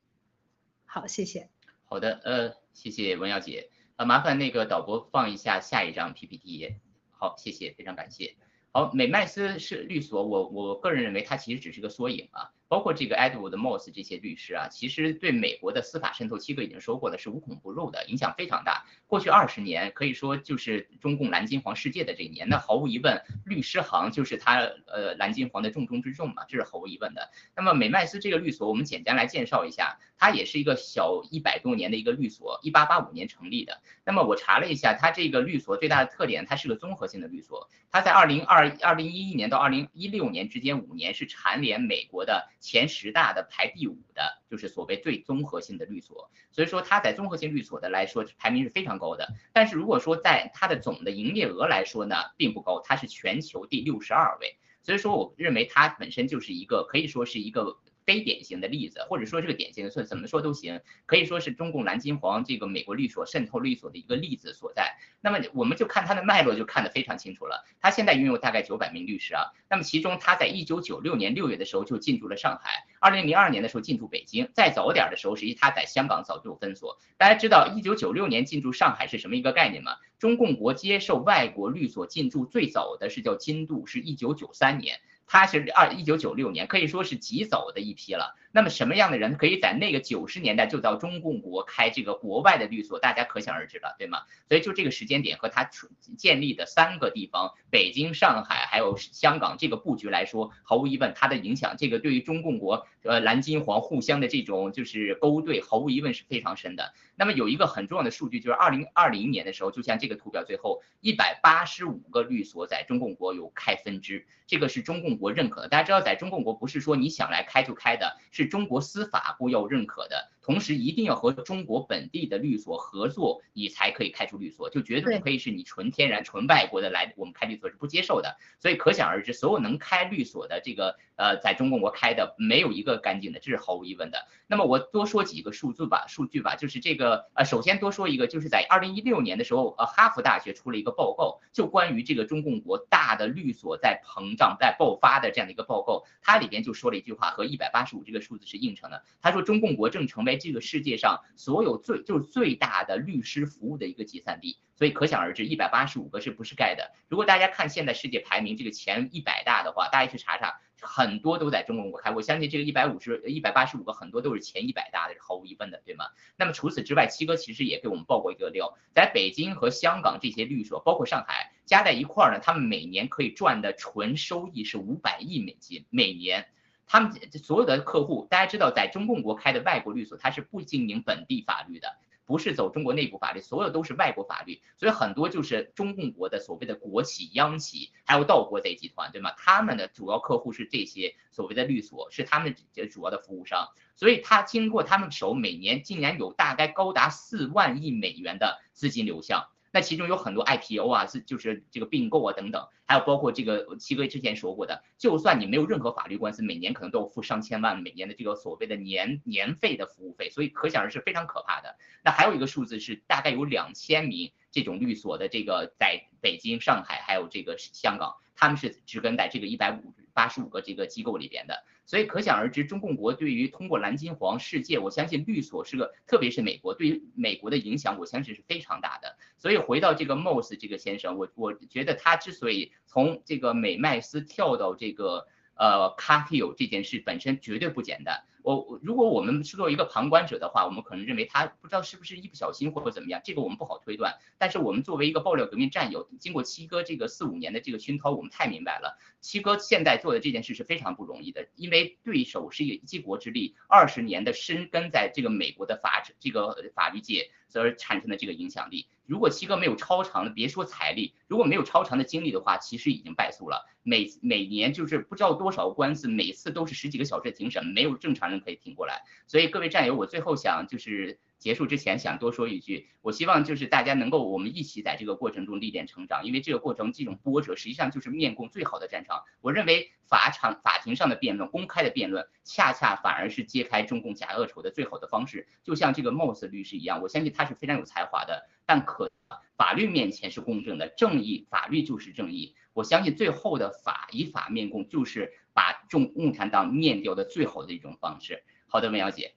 好，谢谢。好的，呃，谢谢文耀姐，呃，麻烦那个导播放一下下一张 PPT。好，谢谢，非常感谢。好，美麦斯是律所，我我个人认为它其实只是个缩影啊。包括这个 Edward Moss 这些律师啊，其实对美国的司法渗透，七哥已经说过了，是无孔不入的，影响非常大。过去二十年可以说就是中共蓝金黄世界的这一年，那毫无疑问，律师行就是他呃蓝金黄的重中之重嘛，这是毫无疑问的。那么美迈斯这个律所，我们简单来介绍一下，它也是一个小一百多年的一个律所，一八八五年成立的。那么我查了一下，它这个律所最大的特点，它是个综合性的律所，它在二零二二零一一年到二零一六年之间五年是蝉联美国的。前十大的排第五的，就是所谓最综合性的律所，所以说它在综合性律所的来说排名是非常高的。但是如果说在它的总的营业额来说呢，并不高，它是全球第六十二位。所以说我认为它本身就是一个可以说是一个。非典型的例子，或者说这个典型的，怎么说都行，可以说是中共蓝金黄这个美国律所渗透律所的一个例子所在。那么我们就看它的脉络，就看得非常清楚了。他现在拥有大概九百名律师啊。那么其中他在一九九六年六月的时候就进驻了上海，二零零二年的时候进驻北京，再早点的时候，实际他在香港早就有分所。大家知道一九九六年进驻上海是什么一个概念吗？中共国接受外国律所进驻最早的是叫金度，是一九九三年。他是二一九九六年，可以说是极早的一批了。那么什么样的人可以在那个九十年代就到中共国开这个国外的律所？大家可想而知了，对吗？所以就这个时间点和他建立的三个地方，北京、上海还有香港这个布局来说，毫无疑问，它的影响，这个对于中共国呃蓝金黄互相的这种就是勾兑，毫无疑问是非常深的。那么有一个很重要的数据，就是二零二零年的时候，就像这个图表最后一百八十五个律所在中共国有开分支，这个是中共国认可的。大家知道，在中共国不是说你想来开就开的，是。是中国司法部要认可的。同时一定要和中国本地的律所合作，你才可以开出律所，就绝对不可以是你纯天然、纯外国的来，我们开律所是不接受的。所以可想而知，所有能开律所的这个呃，在中共国开的没有一个干净的，这是毫无疑问的。那么我多说几个数字吧，数据吧，就是这个呃，首先多说一个，就是在二零一六年的时候，呃，哈佛大学出了一个报告，就关于这个中共国大的律所在膨胀、在爆发的这样的一个报告，它里边就说了一句话，和一百八十五这个数是映成的。他说中共国正成为这个世界上所有最就是最大的律师服务的一个集散地，所以可想而知，一百八十五个是不是盖的？如果大家看现在世界排名这个前一百大的话，大家去查查，很多都在中共国开。我相信这个一百五十、一百八十五个很多都是前一百大的，毫无疑问的，对吗？那么除此之外，七哥其实也给我们报过一个料，在北京和香港这些律所，包括上海，加在一块儿呢，他们每年可以赚的纯收益是五百亿美金每年。他们所有的客户，大家知道，在中共国开的外国律所，它是不经营本地法律的，不是走中国内部法律，所有都是外国法律，所以很多就是中共国的所谓的国企、央企，还有盗国贼集团，对吗？他们的主要客户是这些所谓的律所，是他们主要的服务商，所以他经过他们手，每年竟然有大概高达四万亿美元的资金流向。那其中有很多 IPO 啊，是就是这个并购啊等等，还有包括这个七哥之前说过的，就算你没有任何法律官司，每年可能都要付上千万每年的这个所谓的年年费的服务费，所以可想而知非常可怕的。那还有一个数字是大概有两千名这种律所的这个在北京、上海还有这个香港，他们是植根在这个一百五八十五个这个机构里边的。所以可想而知，中共国对于通过蓝金黄世界，我相信律所是个，特别是美国对于美国的影响，我相信是非常大的。所以回到这个 Moss 这个先生，我我觉得他之所以从这个美麦斯跳到这个。呃，Carhill 这件事本身绝对不简单。我如果我们是作为一个旁观者的话，我们可能认为他不知道是不是一不小心或者怎么样，这个我们不好推断。但是我们作为一个爆料革命战友，经过七哥这个四五年的这个熏陶，我们太明白了，七哥现在做的这件事是非常不容易的，因为对手是一一国之力，二十年的深根在这个美国的法这个法律界，所产生的这个影响力。如果七哥没有超长的，别说财力，如果没有超长的精力的话，其实已经败诉了。每每年就是不知道多少个官司，每次都是十几个小时的庭审，没有正常人可以挺过来。所以各位战友，我最后想就是结束之前想多说一句，我希望就是大家能够我们一起在这个过程中历练成长，因为这个过程这种波折实际上就是面共最好的战场。我认为法场法庭上的辩论，公开的辩论，恰恰反而是揭开中共假恶丑的最好的方式。就像这个 Moss 律师一样，我相信他是非常有才华的，但可法律面前是公正的，正义法律就是正义。我相信最后的法以法面共，就是把中共产党灭掉的最好的一种方式。好的，文瑶姐。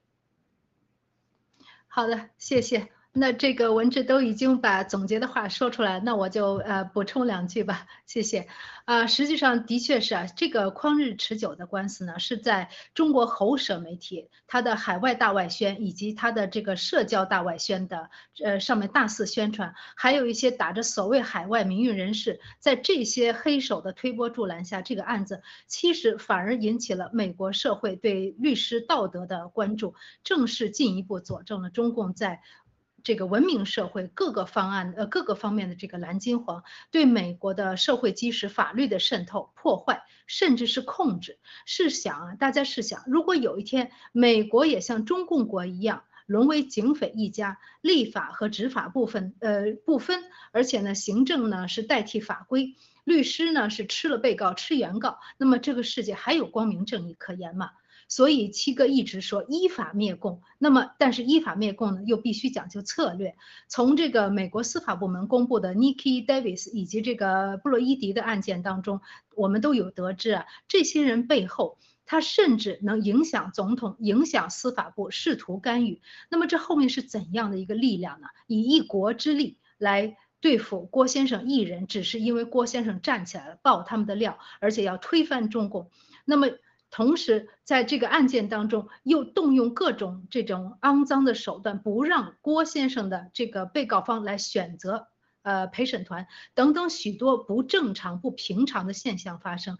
好的，谢谢。那这个文志都已经把总结的话说出来，那我就呃补充两句吧，谢谢。啊，实际上的确是啊，这个旷日持久的官司呢，是在中国喉舌媒体它的海外大外宣以及它的这个社交大外宣的呃上面大肆宣传，还有一些打着所谓海外名誉人士，在这些黑手的推波助澜下，这个案子其实反而引起了美国社会对律师道德的关注，正是进一步佐证了中共在。这个文明社会各个方案呃各个方面的这个蓝金黄对美国的社会基石法律的渗透破坏甚至是控制，试想啊，大家试想，如果有一天美国也像中共国一样沦为警匪一家，立法和执法部分呃不分，而且呢行政呢是代替法规，律师呢是吃了被告吃原告，那么这个世界还有光明正义可言吗？所以七哥一直说依法灭共，那么但是依法灭共呢，又必须讲究策略。从这个美国司法部门公布的 Nikki Davis 以及这个布洛伊迪的案件当中，我们都有得知啊，这些人背后他甚至能影响总统，影响司法部，试图干预。那么这后面是怎样的一个力量呢？以一国之力来对付郭先生一人，只是因为郭先生站起来了，爆他们的料，而且要推翻中共。那么。同时，在这个案件当中，又动用各种这种肮脏的手段，不让郭先生的这个被告方来选择呃陪审团等等许多不正常、不平常的现象发生。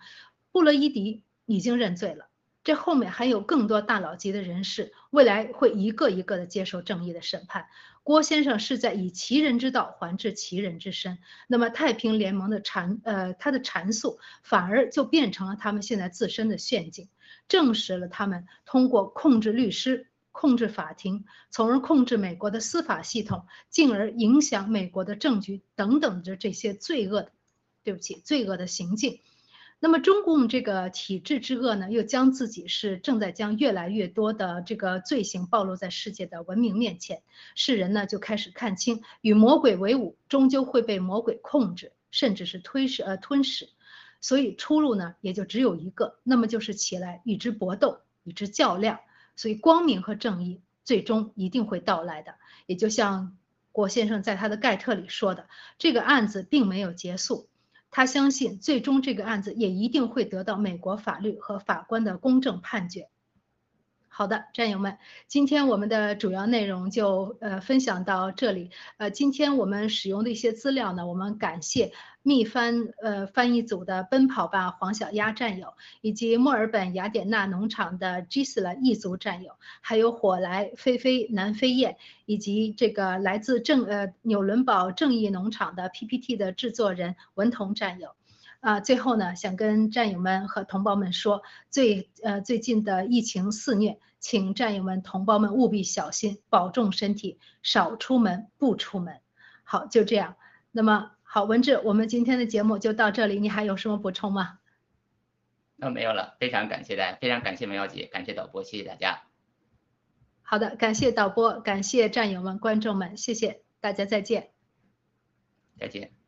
布洛伊迪已经认罪了，这后面还有更多大佬级的人士，未来会一个一个的接受正义的审判。郭先生是在以其人之道还治其人之身，那么太平联盟的阐呃他的阐述反而就变成了他们现在自身的陷阱。证实了他们通过控制律师、控制法庭，从而控制美国的司法系统，进而影响美国的政局等等的这些罪恶的，对不起，罪恶的行径。那么中共这个体制之恶呢，又将自己是正在将越来越多的这个罪行暴露在世界的文明面前，世人呢就开始看清，与魔鬼为伍，终究会被魔鬼控制，甚至是推噬呃吞噬，所以出路呢也就只有一个，那么就是起来与之搏斗，与之较量，所以光明和正义最终一定会到来的。也就像郭先生在他的盖特里说的，这个案子并没有结束。他相信，最终这个案子也一定会得到美国法律和法官的公正判决。好的，战友们，今天我们的主要内容就呃分享到这里。呃，今天我们使用的一些资料呢，我们感谢。密翻呃翻译组的奔跑吧黄小鸭战友，以及墨尔本雅典娜农场的 Gisela 异族战友，还有火来飞飞南飞燕，以及这个来自正呃纽伦堡正义农场的 PPT 的制作人文彤战友。啊，最后呢，想跟战友们和同胞们说，最呃最近的疫情肆虐，请战友们同胞们务必小心，保重身体，少出门不出门。好，就这样。那么。好，文志，我们今天的节目就到这里，你还有什么补充吗？那没有了，非常感谢大家，非常感谢梅瑶姐，感谢导播，谢谢大家。好的，感谢导播，感谢战友们、观众们，谢谢大家，再见。再见。